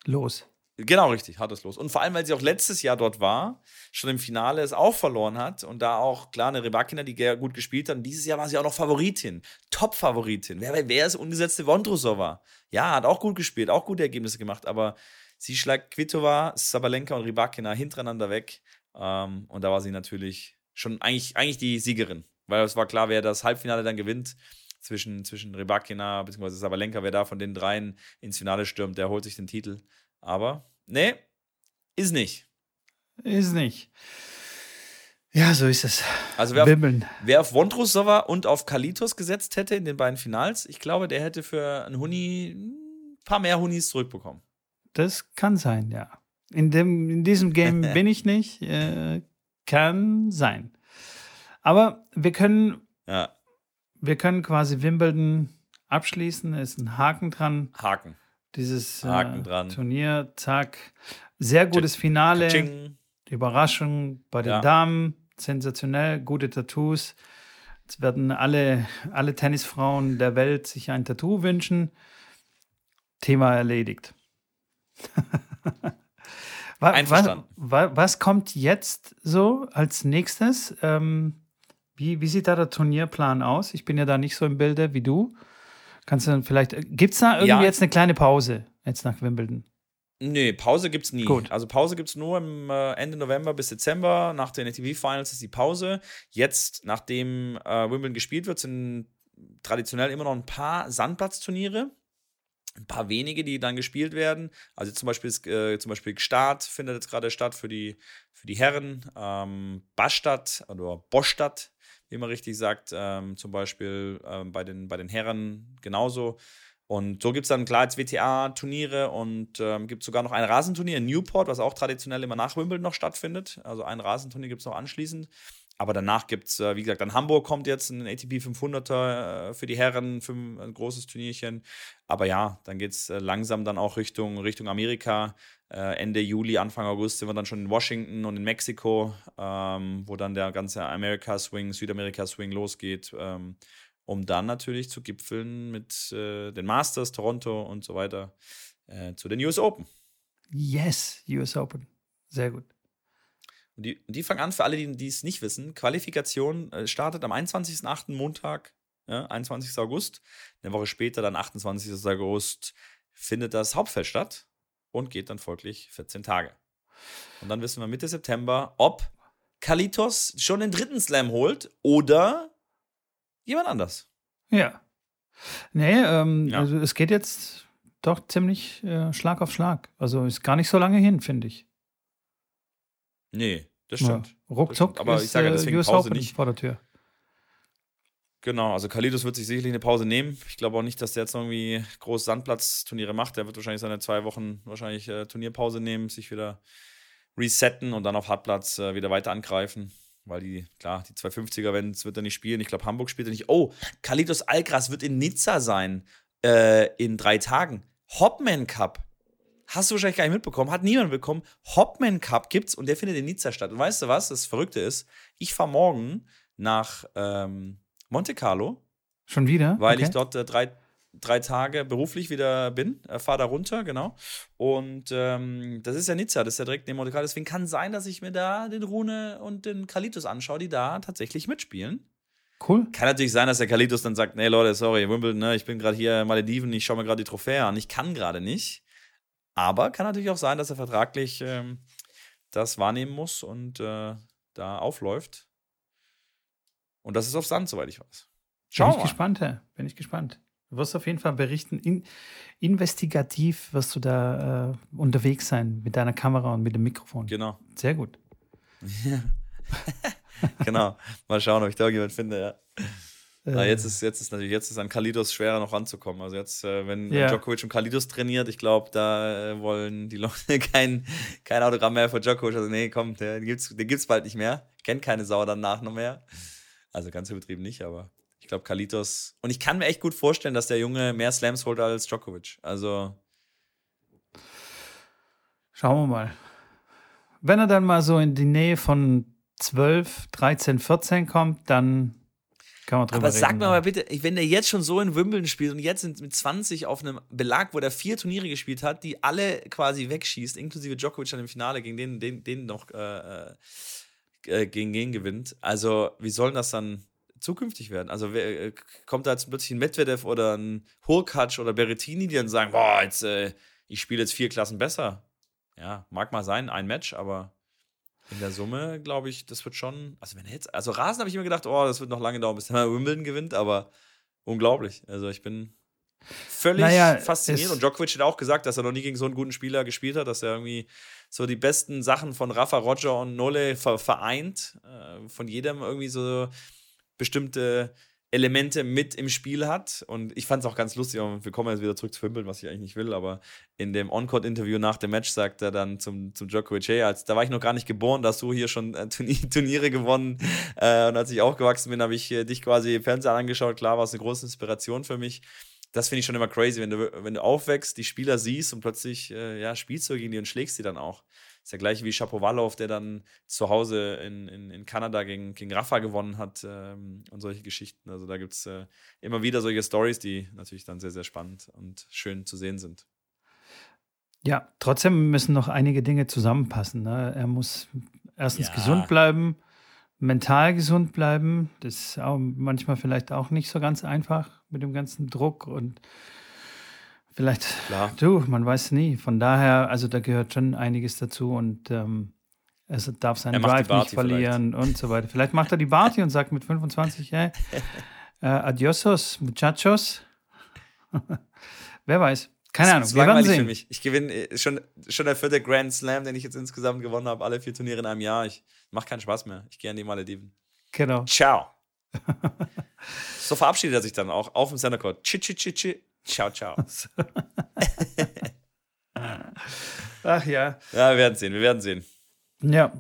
Los. Genau, richtig, hartes Los. Und vor allem, weil sie auch letztes Jahr dort war, schon im Finale es auch verloren hat und da auch, klar, eine Rebakina, die gut gespielt hat. Und dieses Jahr war sie auch noch Favoritin, Top-Favoritin. Wer, wer ist ungesetzte Vondrusova? Ja, hat auch gut gespielt, auch gute Ergebnisse gemacht, aber sie schlägt Kvitova, Sabalenka und Rybakina hintereinander weg. Ähm, und da war sie natürlich schon eigentlich, eigentlich die Siegerin, weil es war klar, wer das Halbfinale dann gewinnt zwischen, zwischen Rybakina bzw. Sabalenka, wer da von den dreien ins Finale stürmt, der holt sich den Titel. Aber nee, ist nicht. Ist nicht. Ja, so ist es. Also wer auf, wer auf Vondrusova und auf Kalitos gesetzt hätte in den beiden Finals, ich glaube, der hätte für einen Huni ein paar mehr Hunis zurückbekommen. Das kann sein, ja. In, dem, in diesem Game bin ich nicht. Äh, kann sein. Aber wir können, ja. wir können quasi Wimbledon abschließen. Es ist ein Haken dran. Haken dieses äh, Turnier. Zack. Sehr gutes Finale. Kaching. Überraschung bei den ja. Damen. Sensationell. Gute Tattoos. Jetzt werden alle, alle Tennisfrauen der Welt sich ein Tattoo wünschen. Thema erledigt. was, was, was, kommt jetzt so als nächstes? Ähm, wie, wie sieht da der Turnierplan aus? Ich bin ja da nicht so im Bilde wie du. Kannst du dann vielleicht, gibt es da irgendwie ja. jetzt eine kleine Pause jetzt nach Wimbledon? Nee, Pause gibt es nie. Gut. Also Pause gibt es nur im äh, Ende November bis Dezember. Nach den ATV Finals ist die Pause. Jetzt, nachdem äh, Wimbledon gespielt wird, sind traditionell immer noch ein paar Sandplatzturniere. ein paar wenige, die dann gespielt werden. Also zum Beispiel, äh, zum Beispiel Start findet jetzt gerade statt für die, für die Herren. Ähm, Bastadt oder Bostadt, wie man richtig sagt, ähm, zum Beispiel ähm, bei, den, bei den Herren genauso. Und so gibt es dann klar jetzt WTA-Turniere und ähm, gibt sogar noch ein Rasenturnier in Newport, was auch traditionell immer nach Wimbledon noch stattfindet. Also ein Rasenturnier gibt es noch anschließend. Aber danach gibt es, äh, wie gesagt, dann Hamburg kommt jetzt ein ATP 500er äh, für die Herren, für ein großes Turnierchen. Aber ja, dann geht es äh, langsam dann auch Richtung, Richtung Amerika. Ende Juli, Anfang August sind wir dann schon in Washington und in Mexiko, ähm, wo dann der ganze Amerika-Swing, Südamerika-Swing losgeht, ähm, um dann natürlich zu gipfeln mit den Masters, Toronto und so weiter zu den US Open. Yes, US Open. Sehr gut. Und die, die fangen an, für alle, die es nicht wissen, Qualifikation äh, startet am 21.08. Montag, ja, 21. August. Eine Woche später, dann 28. August, findet das Hauptfeld statt und geht dann folglich 14 Tage. Und dann wissen wir Mitte September, ob Kalitos schon den dritten Slam holt oder jemand anders. Ja. Nee, ähm, ja. also es geht jetzt doch ziemlich äh, Schlag auf Schlag. Also ist gar nicht so lange hin, finde ich. Nee, das stimmt. Ja, ruckzuck das stimmt. Aber ich sage ja deswegen US Pause Open nicht. vor der Tür. Genau, also Kalidos wird sich sicherlich eine Pause nehmen. Ich glaube auch nicht, dass der jetzt irgendwie groß Sandplatzturniere macht. Der wird wahrscheinlich seine zwei Wochen wahrscheinlich äh, Turnierpause nehmen, sich wieder resetten und dann auf Hartplatz äh, wieder weiter angreifen. Weil die, klar, die 250er Events wird er nicht spielen. Ich glaube, Hamburg spielt er nicht. Oh, Kalidos Algras wird in Nizza sein äh, in drei Tagen. Hopman Cup. Hast du wahrscheinlich gar nicht mitbekommen, hat niemand bekommen. Hopman Cup gibt's und der findet in Nizza statt. Und weißt du was? Das Verrückte ist, ich fahre morgen nach ähm, Monte Carlo. Schon wieder? Weil okay. ich dort äh, drei, drei Tage beruflich wieder bin. Äh, fahre da runter, genau. Und ähm, das ist ja Nizza, das ist ja direkt neben Monte Carlo. Deswegen kann sein, dass ich mir da den Rune und den Kalitos anschaue, die da tatsächlich mitspielen. Cool. Kann natürlich sein, dass der Kalitos dann sagt: Nee, Leute, sorry, Wimbledon, ne, ich bin gerade hier in Malediven, ich schaue mir gerade die Trophäe an. Ich kann gerade nicht. Aber kann natürlich auch sein, dass er vertraglich ähm, das wahrnehmen muss und äh, da aufläuft. Und das ist auf Sand, soweit ich weiß. Schauen Bin ich gespannt, Herr. Bin ich gespannt. Du wirst auf jeden Fall berichten. In, investigativ wirst du da äh, unterwegs sein mit deiner Kamera und mit dem Mikrofon. Genau. Sehr gut. Ja. genau. Mal schauen, ob ich da jemand finde, ja. Na, jetzt ist jetzt ist natürlich jetzt ist an Kalidos schwerer noch ranzukommen. Also jetzt, äh, wenn ja. Djokovic und Kalidos trainiert, ich glaube, da äh, wollen die Leute kein, kein Autogramm mehr für Djokovic. Also nee, komm, den gibt's, den gibt's bald nicht mehr. Kennt keine Sau danach noch mehr. Also ganz übertrieben nicht, aber ich glaube Kalitos. Und ich kann mir echt gut vorstellen, dass der Junge mehr Slams holt als Djokovic. Also schauen wir mal. Wenn er dann mal so in die Nähe von 12, 13, 14 kommt, dann kann man drüber Aber sag reden, mir mal bitte, wenn der jetzt schon so in Wimbledon spielt und jetzt mit 20 auf einem Belag, wo der vier Turniere gespielt hat, die alle quasi wegschießt, inklusive Djokovic dann im Finale, gegen den, den, den noch äh, äh, gegen den gewinnt. Also, wie soll das dann zukünftig werden? Also, wer, äh, kommt da jetzt plötzlich ein Medvedev oder ein Hurkacz oder Berrettini, die dann sagen, boah, jetzt, äh, ich spiele jetzt vier Klassen besser. Ja, mag mal sein, ein Match, aber in der Summe, glaube ich, das wird schon. Also, wenn er jetzt. Also, Rasen habe ich immer gedacht, oh, das wird noch lange dauern, bis er mal Wimbledon gewinnt, aber unglaublich. Also, ich bin völlig naja, fasziniert. Und Djokovic hat auch gesagt, dass er noch nie gegen so einen guten Spieler gespielt hat, dass er irgendwie so die besten Sachen von Rafa, Roger und Nole vereint. Äh, von jedem irgendwie so bestimmte Elemente mit im Spiel hat. Und ich fand es auch ganz lustig, und wir kommen jetzt wieder zurück zu Wimbledon, was ich eigentlich nicht will, aber in dem On-Court-Interview nach dem Match sagt er dann zum, zum Djokovic, hey, als, da war ich noch gar nicht geboren, da hast du hier schon äh, Turniere gewonnen. Äh, und als ich aufgewachsen bin, habe ich äh, dich quasi im Fernsehen angeschaut. Klar war es eine große Inspiration für mich. Das finde ich schon immer crazy, wenn du, wenn du aufwächst, die Spieler siehst und plötzlich äh, ja, spielst du gegen die und schlägst die dann auch. Ist ja gleich wie Shapovalov, der dann zu Hause in, in, in Kanada gegen, gegen Rafa gewonnen hat ähm, und solche Geschichten. Also da gibt es äh, immer wieder solche Stories, die natürlich dann sehr, sehr spannend und schön zu sehen sind. Ja, trotzdem müssen noch einige Dinge zusammenpassen. Ne? Er muss erstens ja. gesund bleiben, mental gesund bleiben. Das ist auch manchmal vielleicht auch nicht so ganz einfach mit dem ganzen Druck und Vielleicht, Klar. du, man weiß nie. Von daher, also da gehört schon einiges dazu und ähm, es darf seinen Drive nicht verlieren vielleicht. und so weiter. Vielleicht macht er die Barty und sagt mit 25, hey, äh, adiosos, muchachos. Wer weiß. Keine Ahnung, wir langweilig für mich. Ich gewinne äh, schon, schon der vierte Grand Slam, den ich jetzt insgesamt gewonnen habe, alle vier Turniere in einem Jahr. Ich macht keinen Spaß mehr. Ich gehe an die Malediven. Genau. Ciao. so verabschiedet er sich dann auch auf dem Center Court. Chi, chi, chi, chi. Ciao, ciao. Ach ja. Ja, wir werden sehen, wir werden sehen. Ja,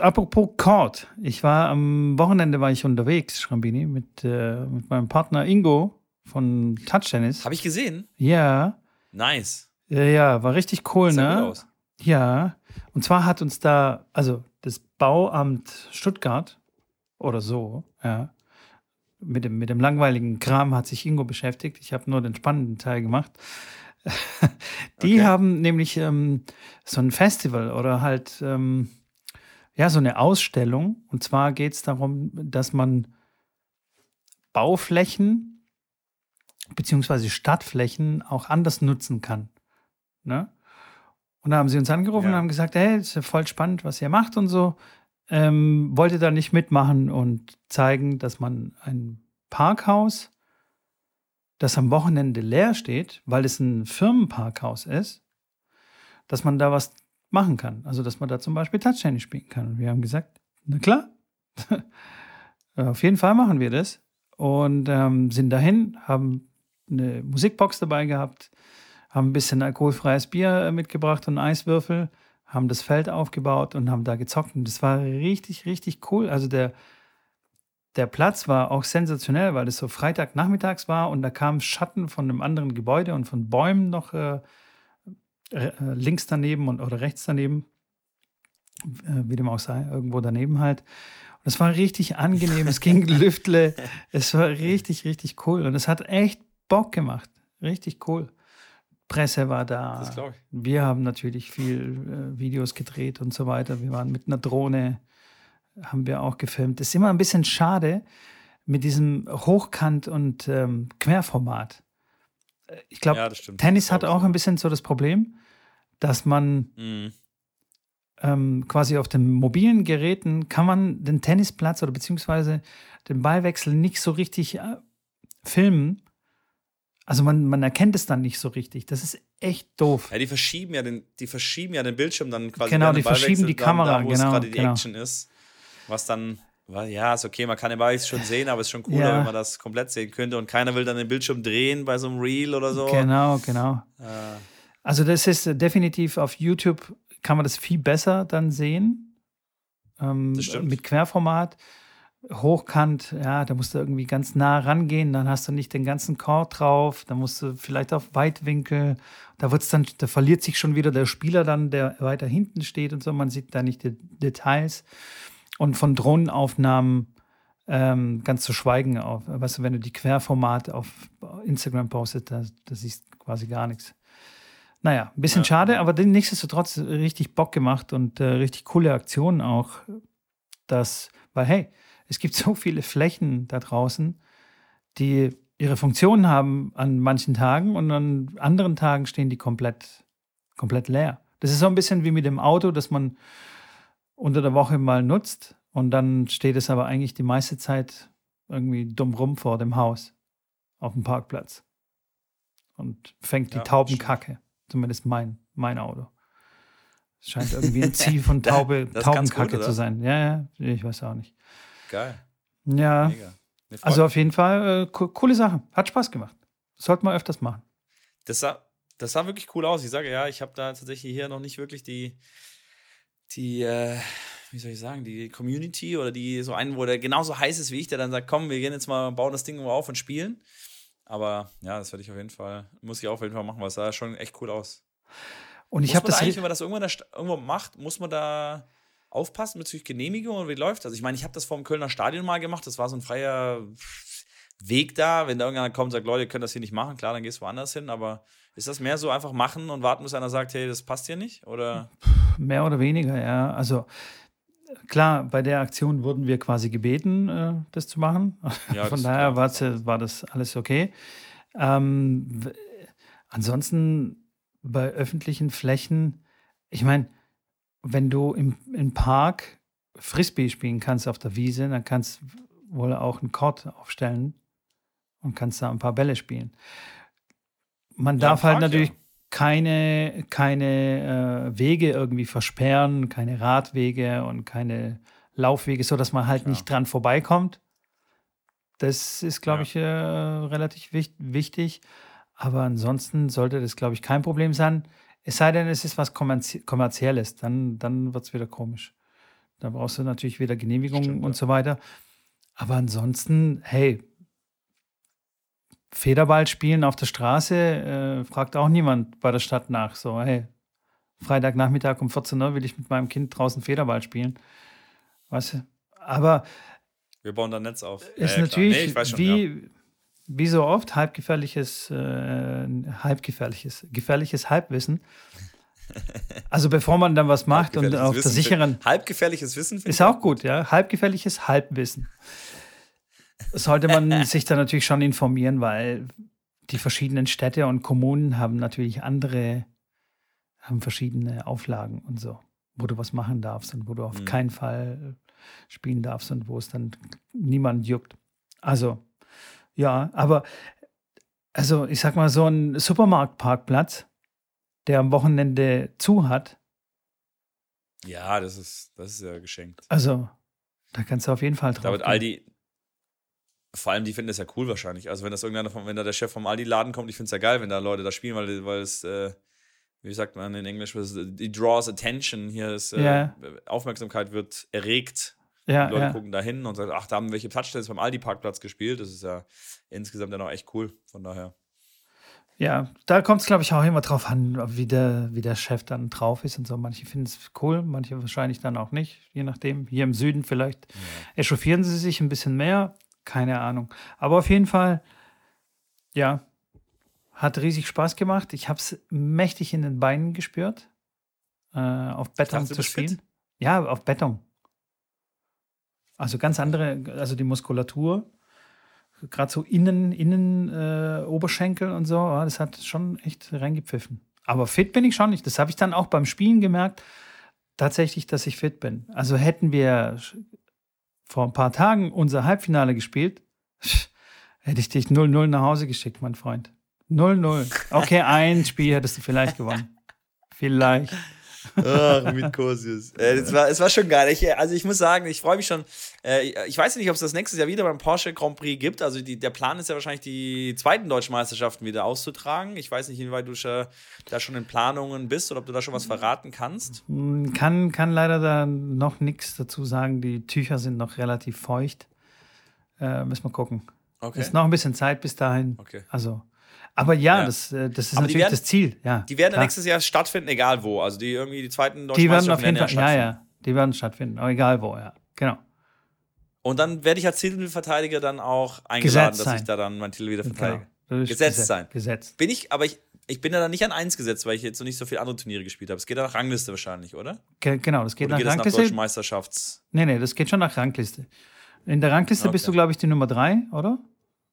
apropos Court. Ich war am Wochenende war ich unterwegs, Schrambini, mit, äh, mit meinem Partner Ingo von Touch Tennis. Habe ich gesehen? Ja. Nice. Ja, ja, war richtig cool, Sah ne? Gut aus. Ja. Und zwar hat uns da, also das Bauamt Stuttgart oder so, ja, mit dem, mit dem langweiligen Kram hat sich Ingo beschäftigt. Ich habe nur den spannenden Teil gemacht. Die okay. haben nämlich ähm, so ein Festival oder halt ähm, ja so eine Ausstellung. Und zwar geht es darum, dass man Bauflächen beziehungsweise Stadtflächen auch anders nutzen kann. Ne? Und da haben sie uns angerufen ja. und haben gesagt, hey, ist ja voll spannend, was ihr macht und so. Ähm, wollte da nicht mitmachen und zeigen, dass man ein Parkhaus, das am Wochenende leer steht, weil es ein Firmenparkhaus ist, dass man da was machen kann. Also, dass man da zum Beispiel Touchtennis spielen kann. Und wir haben gesagt, na klar, auf jeden Fall machen wir das. Und ähm, sind dahin, haben eine Musikbox dabei gehabt, haben ein bisschen alkoholfreies Bier äh, mitgebracht und Eiswürfel, haben das Feld aufgebaut und haben da gezockt. Und das war richtig, richtig cool. Also der, der Platz war auch sensationell, weil es so Freitagnachmittags war und da kam Schatten von einem anderen Gebäude und von Bäumen noch äh, äh, links daneben und oder rechts daneben, äh, wie dem auch sei, irgendwo daneben halt. Und es war richtig angenehm, es ging Lüftle, es war richtig, richtig cool und es hat echt Bock gemacht. Richtig cool. Presse war da. Wir haben natürlich viel äh, Videos gedreht und so weiter. Wir waren mit einer Drohne, haben wir auch gefilmt. Ist immer ein bisschen schade mit diesem Hochkant- und ähm, Querformat. Ich glaube, ja, Tennis hat auch ein bisschen so das Problem, dass man mhm. ähm, quasi auf den mobilen Geräten kann man den Tennisplatz oder beziehungsweise den Ballwechsel nicht so richtig äh, filmen also man, man erkennt es dann nicht so richtig. Das ist echt doof. Ja, die verschieben ja den, die verschieben ja den Bildschirm dann quasi. Genau, die verschieben die Kamera, da, wo genau. gerade die genau. Action ist. Was dann, ja, ist okay, man kann den Ball schon sehen, aber es ist schon cooler, ja. wenn man das komplett sehen könnte und keiner will dann den Bildschirm drehen bei so einem Reel oder so. Genau, genau. Äh. Also das ist definitiv auf YouTube kann man das viel besser dann sehen. Ähm, das stimmt. Mit Querformat hochkant, ja, da musst du irgendwie ganz nah rangehen, dann hast du nicht den ganzen Chord drauf, dann musst du vielleicht auf Weitwinkel, da wird's dann, da verliert sich schon wieder der Spieler dann, der weiter hinten steht und so, man sieht da nicht die Details. Und von Drohnenaufnahmen ähm, ganz zu schweigen, auf, weißt du, wenn du die Querformat auf Instagram postet, da, da siehst du quasi gar nichts. Naja, ein bisschen ja. schade, aber nichtsdestotrotz richtig Bock gemacht und äh, richtig coole Aktionen auch. Das, weil hey, es gibt so viele Flächen da draußen, die ihre Funktion haben an manchen Tagen und an anderen Tagen stehen die komplett, komplett leer. Das ist so ein bisschen wie mit dem Auto, das man unter der Woche mal nutzt und dann steht es aber eigentlich die meiste Zeit irgendwie dumm rum vor dem Haus auf dem Parkplatz und fängt die ja, Taubenkacke. Zumindest mein, mein Auto. Es scheint irgendwie ein Ziel von Taube, Taubenkacke gut, zu sein. Ja, ja, ich weiß auch nicht. Geil. Ja. Mega. Also auf jeden Fall äh, co coole Sache. Hat Spaß gemacht. Sollte man öfters machen. Das sah, das sah wirklich cool aus. Ich sage ja, ich habe da tatsächlich hier noch nicht wirklich die, die, äh, wie soll ich sagen, die Community oder die so einen, wo der genauso heiß ist wie ich, der dann sagt, komm, wir gehen jetzt mal, bauen das Ding mal auf und spielen. Aber ja, das werde ich auf jeden Fall, muss ich auf jeden Fall machen, weil es sah schon echt cool aus. Und ich habe das eigentlich, wenn man das irgendwann irgendwo macht, muss man da aufpassen bezüglich Genehmigung oder wie läuft das? Ich meine, ich habe das vor dem Kölner Stadion mal gemacht, das war so ein freier Weg da. Wenn da irgendeiner kommt und sagt, Leute, ihr könnt das hier nicht machen, klar, dann gehst du woanders hin, aber ist das mehr so einfach machen und warten, bis einer sagt, hey, das passt hier nicht? Oder? Mehr oder weniger, ja. Also klar, bei der Aktion wurden wir quasi gebeten, äh, das zu machen. Ja, Von daher war, war das alles okay. Ähm, ansonsten bei öffentlichen Flächen, ich meine, wenn du im, im Park Frisbee spielen kannst auf der Wiese, dann kannst du wohl auch einen Court aufstellen und kannst da ein paar Bälle spielen. Man ja, darf halt Park, natürlich, ja. keine, keine äh, Wege irgendwie versperren, keine Radwege und keine Laufwege, sodass man halt ja. nicht dran vorbeikommt. Das ist, glaube ich, äh, relativ wich wichtig. Aber ansonsten sollte das, glaube ich, kein Problem sein. Es sei denn, es ist was Kommerzie Kommerzielles, dann, dann wird es wieder komisch. Da brauchst du natürlich wieder Genehmigungen Stimmt, und ja. so weiter. Aber ansonsten, hey, Federball spielen auf der Straße, äh, fragt auch niemand bei der Stadt nach. So, hey, Freitagnachmittag um 14 Uhr will ich mit meinem Kind draußen Federball spielen. Weißt du? Aber. Wir bauen da Netz auf. Ist ja, natürlich nee, schon, wie, ja. Wie so oft halbgefährliches, äh, halbgefährliches, gefährliches Halbwissen. Also bevor man dann was macht und auf Wissen der sicheren. Halbgefährliches Wissen ist auch gut, ja. Halbgefährliches Halbwissen sollte man sich da natürlich schon informieren, weil die verschiedenen Städte und Kommunen haben natürlich andere, haben verschiedene Auflagen und so, wo du was machen darfst und wo du auf mhm. keinen Fall spielen darfst und wo es dann niemand juckt. Also, ja, aber also ich sag mal, so ein Supermarktparkplatz, der am Wochenende zu hat. Ja, das ist, das ist ja geschenkt. Also, da kannst du auf jeden Fall drauf. Da wird Aldi, vor allem, die finden das ja cool wahrscheinlich. Also, wenn das irgendeiner, vom, wenn da der Chef vom Aldi-Laden kommt, ich finde es ja geil, wenn da Leute da spielen, weil, weil es, äh, wie sagt man in Englisch, die draws attention, hier ist, äh, yeah. Aufmerksamkeit wird erregt. Ja, die Leute ja. gucken da hin und sagen, ach, da haben welche Touchdowns beim Aldi-Parkplatz gespielt. Das ist ja insgesamt dann auch echt cool, von daher. Ja, da kommt es, glaube ich, auch immer drauf an, wie der, wie der Chef dann drauf ist und so. Manche finden es cool, manche wahrscheinlich dann auch nicht, je nachdem. Hier im Süden vielleicht ja. echauffieren sie sich ein bisschen mehr. Keine Ahnung. Aber auf jeden Fall, ja, hat riesig Spaß gemacht. Ich habe es mächtig in den Beinen gespürt, äh, auf Beton zu spielen. Fit? Ja, auf Beton. Also ganz andere, also die Muskulatur, gerade so innen, innen äh, Oberschenkel und so, ja, das hat schon echt reingepfiffen. Aber fit bin ich schon nicht. Das habe ich dann auch beim Spielen gemerkt, tatsächlich, dass ich fit bin. Also hätten wir vor ein paar Tagen unser Halbfinale gespielt, hätte ich dich 0-0 nach Hause geschickt, mein Freund. 0-0. Okay, ein Spiel hättest du vielleicht gewonnen. Vielleicht. Ach, mit Kosius. Äh, es, war, es war schon geil. Ich, also ich muss sagen, ich freue mich schon. Äh, ich weiß nicht, ob es das nächstes Jahr wieder beim Porsche Grand Prix gibt. Also die, der Plan ist ja wahrscheinlich, die zweiten deutschen Meisterschaften wieder auszutragen. Ich weiß nicht, inwieweit du da schon in Planungen bist oder ob du da schon was verraten kannst. Hm, kann, kann leider da noch nichts dazu sagen. Die Tücher sind noch relativ feucht. Äh, müssen wir gucken. Okay. Ist noch ein bisschen Zeit bis dahin. Okay. Also aber ja, ja. Das, äh, das ist Aber natürlich werden, das Ziel. Ja, die werden klar. nächstes Jahr stattfinden, egal wo. Also die irgendwie die zweiten deutschen Die werden auf jeden Fall, ja, ja, die werden stattfinden, aber egal wo, ja, genau. Und dann werde ich als Titelverteidiger dann auch eingeladen, dass ich da dann meinen Titel wieder genau. verteidige. Genau. Gesetzt Gesetz, sein. Gesetzt. Bin ich, aber ich, ich bin ja dann nicht an eins gesetzt, weil ich jetzt noch nicht so viele andere Turniere gespielt habe. Es geht ja nach Rangliste wahrscheinlich, oder? Ge genau, das geht oder nach geht Rangliste. Das nach deutschen Meisterschafts. Nee, nee, das geht schon nach Rangliste. In der Rangliste okay. bist du, glaube ich, die Nummer drei, oder?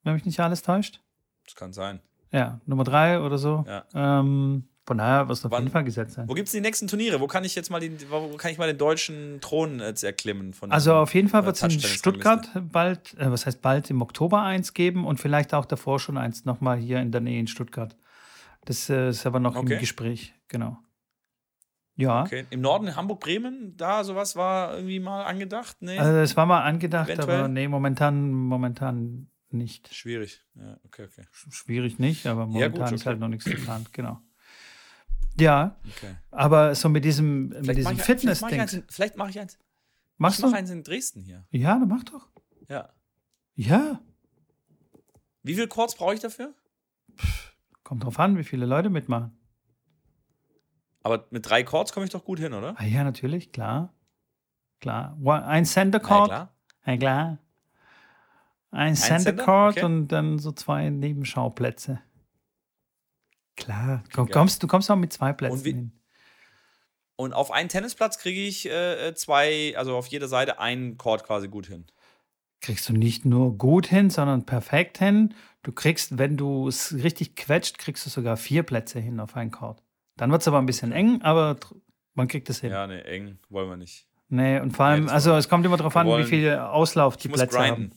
Wenn mich nicht alles täuscht. Das kann sein. Ja, Nummer drei oder so. Ja. Ähm, von daher wirst du auf jeden Fall gesetzt sein. Wo gibt es die nächsten Turniere? Wo kann ich jetzt mal den, wo kann ich mal den deutschen Thron jetzt erklimmen? Von also auf jeden Fall wird es in Stuttgart bald, äh, was heißt bald im Oktober eins geben und vielleicht auch davor schon eins nochmal hier in der Nähe in Stuttgart. Das äh, ist aber noch okay. im Gespräch, genau. Ja. Okay. Im Norden, Hamburg, Bremen, da sowas war irgendwie mal angedacht? Nee. Also es war mal angedacht, Eventuell? aber nee, momentan, momentan nicht. Schwierig, ja, okay, okay. Schwierig nicht, aber momentan ja, gut, okay. ist halt noch nichts geplant, genau. Ja, okay. aber so mit diesem, diesem Fitness-Ding. Vielleicht mache ich eins. Machst ich mach eins in Dresden hier. Ja, dann mach doch. Ja. Ja. Wie viele Chords brauche ich dafür? Pff, kommt drauf an, wie viele Leute mitmachen. Aber mit drei Chords komme ich doch gut hin, oder? Ah, ja, natürlich, klar. Klar. Ein Center Chord. Ja, klar. Ja, klar. Ein, Center Court okay. und dann so zwei Nebenschauplätze. Klar, Komm, kommst, du kommst auch mit zwei Plätzen und hin. Und auf einen Tennisplatz kriege ich äh, zwei, also auf jeder Seite einen Court quasi gut hin. Kriegst du nicht nur gut hin, sondern perfekt hin. Du kriegst, wenn du es richtig quetscht, kriegst du sogar vier Plätze hin auf einen Court. Dann wird es aber ein bisschen eng, aber man kriegt es hin. Ja, nee, eng wollen wir nicht. Nee, und vor allem, nee, also es kommt immer darauf an, wie viel Auslauf die Plätze grinden. haben.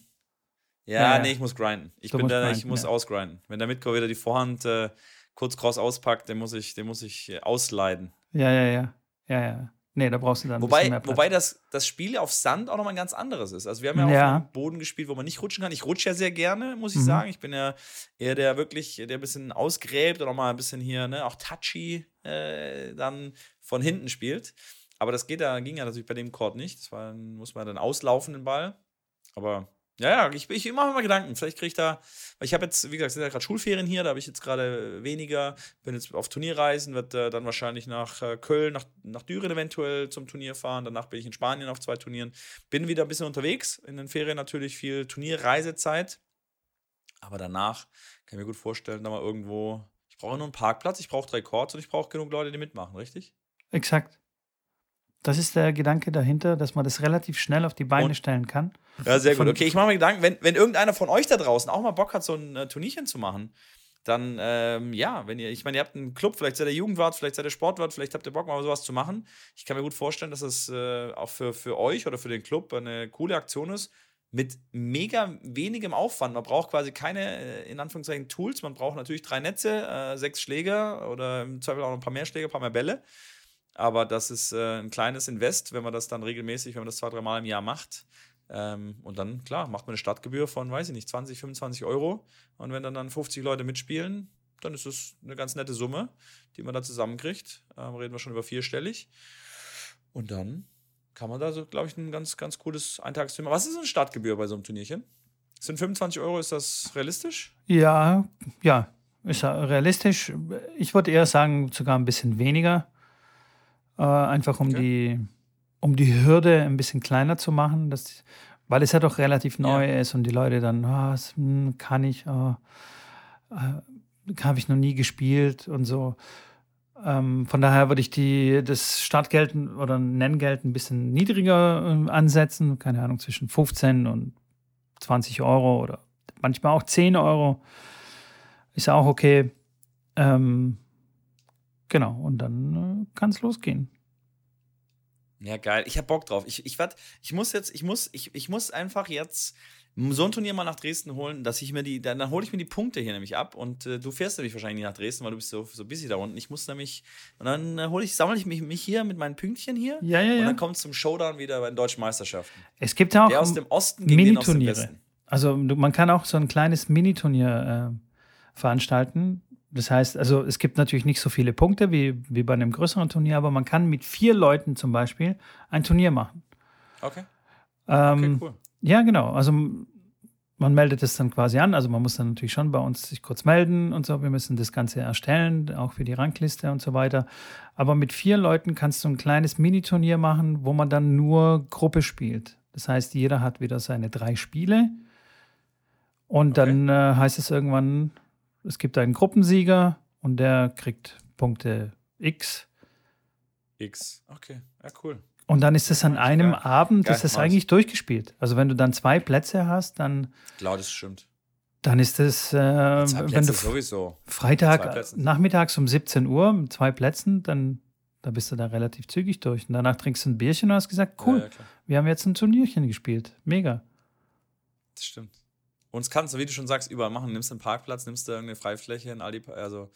Ja, ja, nee, ich muss grinden. Ich, bin da, ich muss ausgrinden. Wenn der Mitko wieder die Vorhand äh, kurz cross auspackt, den muss ich, den muss ich äh, ausleiden. Ja, ja, ja. Ja, ja. Nee, da brauchst du dann wobei, mehr Platz. Wobei das, das Spiel auf Sand auch nochmal ein ganz anderes ist. Also wir haben ja, ja. auf dem Boden gespielt, wo man nicht rutschen kann. Ich rutsche ja sehr gerne, muss ich mhm. sagen. Ich bin ja eher der wirklich, der ein bisschen ausgräbt oder mal ein bisschen hier, ne, auch touchy äh, dann von hinten spielt. Aber das geht da, ging ja natürlich bei dem Court nicht. Das war, muss man dann auslaufen, den Ball. Aber ja, ja, ich, ich mache mir mal Gedanken. Vielleicht kriege ich da, weil ich habe jetzt, wie gesagt, sind ja gerade Schulferien hier, da habe ich jetzt gerade weniger, bin jetzt auf Turnierreisen, wird äh, dann wahrscheinlich nach äh, Köln, nach, nach Düren eventuell zum Turnier fahren. Danach bin ich in Spanien auf zwei Turnieren. Bin wieder ein bisschen unterwegs, in den Ferien natürlich viel Turnierreisezeit. Aber danach kann ich mir gut vorstellen, da mal irgendwo, ich brauche nur einen Parkplatz, ich brauche drei Chords und ich brauche genug Leute, die mitmachen, richtig? Exakt. Das ist der Gedanke dahinter, dass man das relativ schnell auf die Beine und, stellen kann. Ja, sehr gut. Okay, ich mache mir Gedanken, wenn, wenn irgendeiner von euch da draußen auch mal Bock hat, so ein äh, Turnierchen zu machen, dann, ähm, ja, wenn ihr, ich meine, ihr habt einen Club, vielleicht seid ihr Jugendwart, vielleicht seid ihr Sportwart, vielleicht habt ihr Bock, mal sowas zu machen. Ich kann mir gut vorstellen, dass das äh, auch für, für euch oder für den Club eine coole Aktion ist. Mit mega wenigem Aufwand. Man braucht quasi keine, äh, in Anführungszeichen, Tools. Man braucht natürlich drei Netze, äh, sechs Schläger oder im Zweifel auch noch ein paar mehr Schläger, ein paar mehr Bälle. Aber das ist äh, ein kleines Invest, wenn man das dann regelmäßig, wenn man das zwei, drei Mal im Jahr macht. Ähm, und dann, klar, macht man eine Stadtgebühr von, weiß ich nicht, 20, 25 Euro. Und wenn dann, dann 50 Leute mitspielen, dann ist das eine ganz nette Summe, die man da zusammenkriegt. Ähm, reden wir schon über vierstellig. Und dann kann man da so, glaube ich, ein ganz, ganz cooles Eintagsthema. Was ist eine Startgebühr bei so einem Turnierchen? Sind 25 Euro, ist das realistisch? Ja, ja, ist realistisch. Ich würde eher sagen, sogar ein bisschen weniger. Äh, einfach um, okay. die, um die Hürde ein bisschen kleiner zu machen, dass, weil es ja doch relativ neu ja. ist und die Leute dann, oh, das hm, kann ich, oh, äh, habe ich noch nie gespielt und so. Ähm, von daher würde ich die, das Startgeld oder Nenngeld ein bisschen niedriger äh, ansetzen, keine Ahnung, zwischen 15 und 20 Euro oder manchmal auch 10 Euro. Ist auch okay. Ähm, Genau, und dann äh, kann es losgehen. Ja, geil. Ich hab Bock drauf. Ich, ich, wat, ich muss jetzt, ich muss, ich, ich muss einfach jetzt so ein Turnier mal nach Dresden holen, dass ich mir die, dann, dann hole ich mir die Punkte hier nämlich ab und äh, du fährst nämlich wahrscheinlich nicht nach Dresden, weil du bist so, so busy da unten. Ich muss nämlich, und dann äh, hole ich, sammle ich mich, mich hier mit meinen Pünktchen hier ja, ja, ja. und dann kommt es zum Showdown wieder bei den deutschen Meisterschaften. Es gibt ja auch Der aus dem Osten gegen den aus dem Westen. Also man kann auch so ein kleines Miniturnier äh, veranstalten das heißt, also es gibt natürlich nicht so viele Punkte wie, wie bei einem größeren Turnier, aber man kann mit vier Leuten zum Beispiel ein Turnier machen. Okay. Ähm, okay, cool. Ja, genau. Also man meldet es dann quasi an. Also man muss dann natürlich schon bei uns sich kurz melden und so. Wir müssen das Ganze erstellen, auch für die Rangliste und so weiter. Aber mit vier Leuten kannst du ein kleines Miniturnier machen, wo man dann nur Gruppe spielt. Das heißt, jeder hat wieder seine drei Spiele. Und okay. dann äh, heißt es irgendwann, es gibt einen Gruppensieger und der kriegt Punkte X. X, okay, ja, cool. Und dann ist es an einem ja. Abend, das ist eigentlich durchgespielt. Also wenn du dann zwei Plätze hast, dann. Klar, das stimmt. Dann ist es, äh, wenn du sowieso. Freitag nachmittags um 17 Uhr mit zwei Plätzen, dann da bist du da relativ zügig durch. Und danach trinkst du ein Bierchen und hast gesagt, cool, ja, ja, wir haben jetzt ein Turnierchen gespielt. Mega. Das stimmt. Und es kannst du, wie du schon sagst, überall machen. Nimmst du einen Parkplatz, nimmst du irgendeine Freifläche in Aldi, also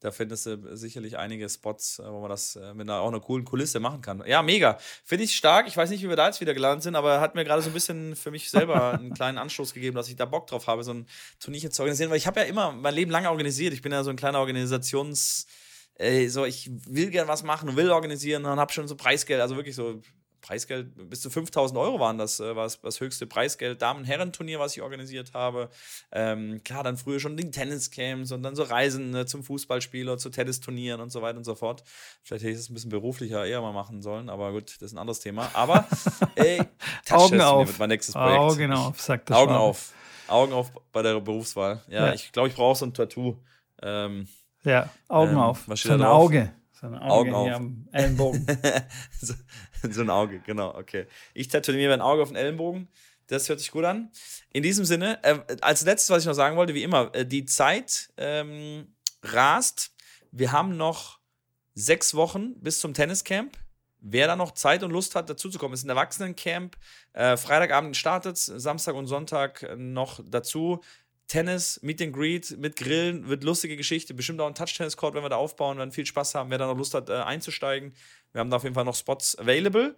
da findest du sicherlich einige Spots, äh, wo man das äh, mit einer, auch einer coolen Kulisse machen kann. Ja, mega. Finde ich stark. Ich weiß nicht, wie wir da jetzt wieder gelandet sind, aber hat mir gerade so ein bisschen für mich selber einen kleinen Anstoß gegeben, dass ich da Bock drauf habe, so ein Turnier zu organisieren, weil ich habe ja immer mein Leben lang organisiert. Ich bin ja so ein kleiner Organisations- äh, so, ich will gern was machen und will organisieren und habe schon so Preisgeld, also wirklich so Preisgeld, bis zu 5000 Euro waren das, äh, war das höchste Preisgeld. Damen-Herren-Turnier, was ich organisiert habe. Ähm, klar, dann früher schon die Tenniscamps und dann so Reisen ne, zum Fußballspieler, zu Tennisturnieren und so weiter und so fort. Vielleicht hätte ich es ein bisschen beruflicher eher mal machen sollen, aber gut, das ist ein anderes Thema. Aber ey, Augen auf. wird mein nächstes Projekt. Augen auf, sagt das Augen auf. Augen auf bei der Berufswahl. Ja, ja. ich glaube, ich brauche so ein Tattoo. Ähm, ja, Augen ähm, auf. Was steht so ein Auge. So ein Auge Augen auf. am Ellenbogen. so, so, ein Auge, genau, okay. Ich tätowiere mir ein Auge auf den Ellenbogen. Das hört sich gut an. In diesem Sinne, äh, als letztes, was ich noch sagen wollte, wie immer, äh, die Zeit ähm, rast. Wir haben noch sechs Wochen bis zum Tenniscamp. Wer da noch Zeit und Lust hat, dazuzukommen, ist ein Erwachsenencamp. Äh, Freitagabend startet Samstag und Sonntag noch dazu. Tennis, Meet and Greet mit Grillen, wird lustige Geschichte. Bestimmt auch ein Touch-Tennis-Court, wenn wir da aufbauen, werden viel Spaß haben. Wer da noch Lust hat, äh, einzusteigen. Wir haben da auf jeden Fall noch Spots available.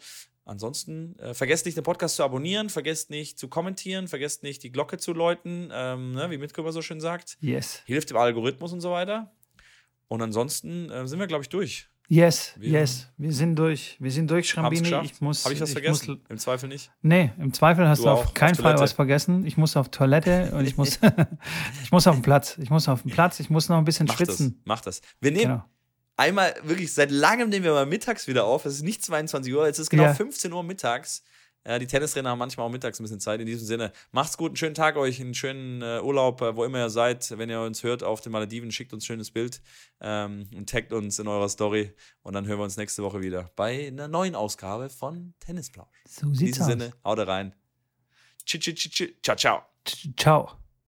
Ansonsten äh, vergesst nicht, den Podcast zu abonnieren, vergesst nicht zu kommentieren, vergesst nicht, die Glocke zu läuten, ähm, ne, wie Mitgrüber so schön sagt. Yes. Hilft dem Algorithmus und so weiter. Und ansonsten äh, sind wir, glaube ich, durch. Yes, wir yes. Wir sind durch. Wir sind durch, Schrambini. Ich muss. Habe ich was ich vergessen? Muss, Im Zweifel nicht? Nee, im Zweifel hast du, du auf keinen Fall was vergessen. Ich muss auf Toilette und ich muss, ich muss auf den Platz. Ich muss auf den Platz. Ich muss noch ein bisschen Mach schwitzen. Das. Mach das. Wir nehmen, genau einmal wirklich seit langem nehmen wir mal mittags wieder auf. Es ist nicht 22 Uhr, jetzt ist genau ja. 15 Uhr mittags. Ja, die Tennistrainer haben manchmal auch mittags ein bisschen Zeit. In diesem Sinne, macht's gut, einen schönen Tag euch, einen schönen äh, Urlaub, äh, wo immer ihr seid. Wenn ihr uns hört auf den Malediven, schickt uns ein schönes Bild ähm, und taggt uns in eurer Story. Und dann hören wir uns nächste Woche wieder bei einer neuen Ausgabe von Tennisplausch. So sieht's aus. In diesem aus. Sinne, haut rein. Ciao, ciao. Ciao.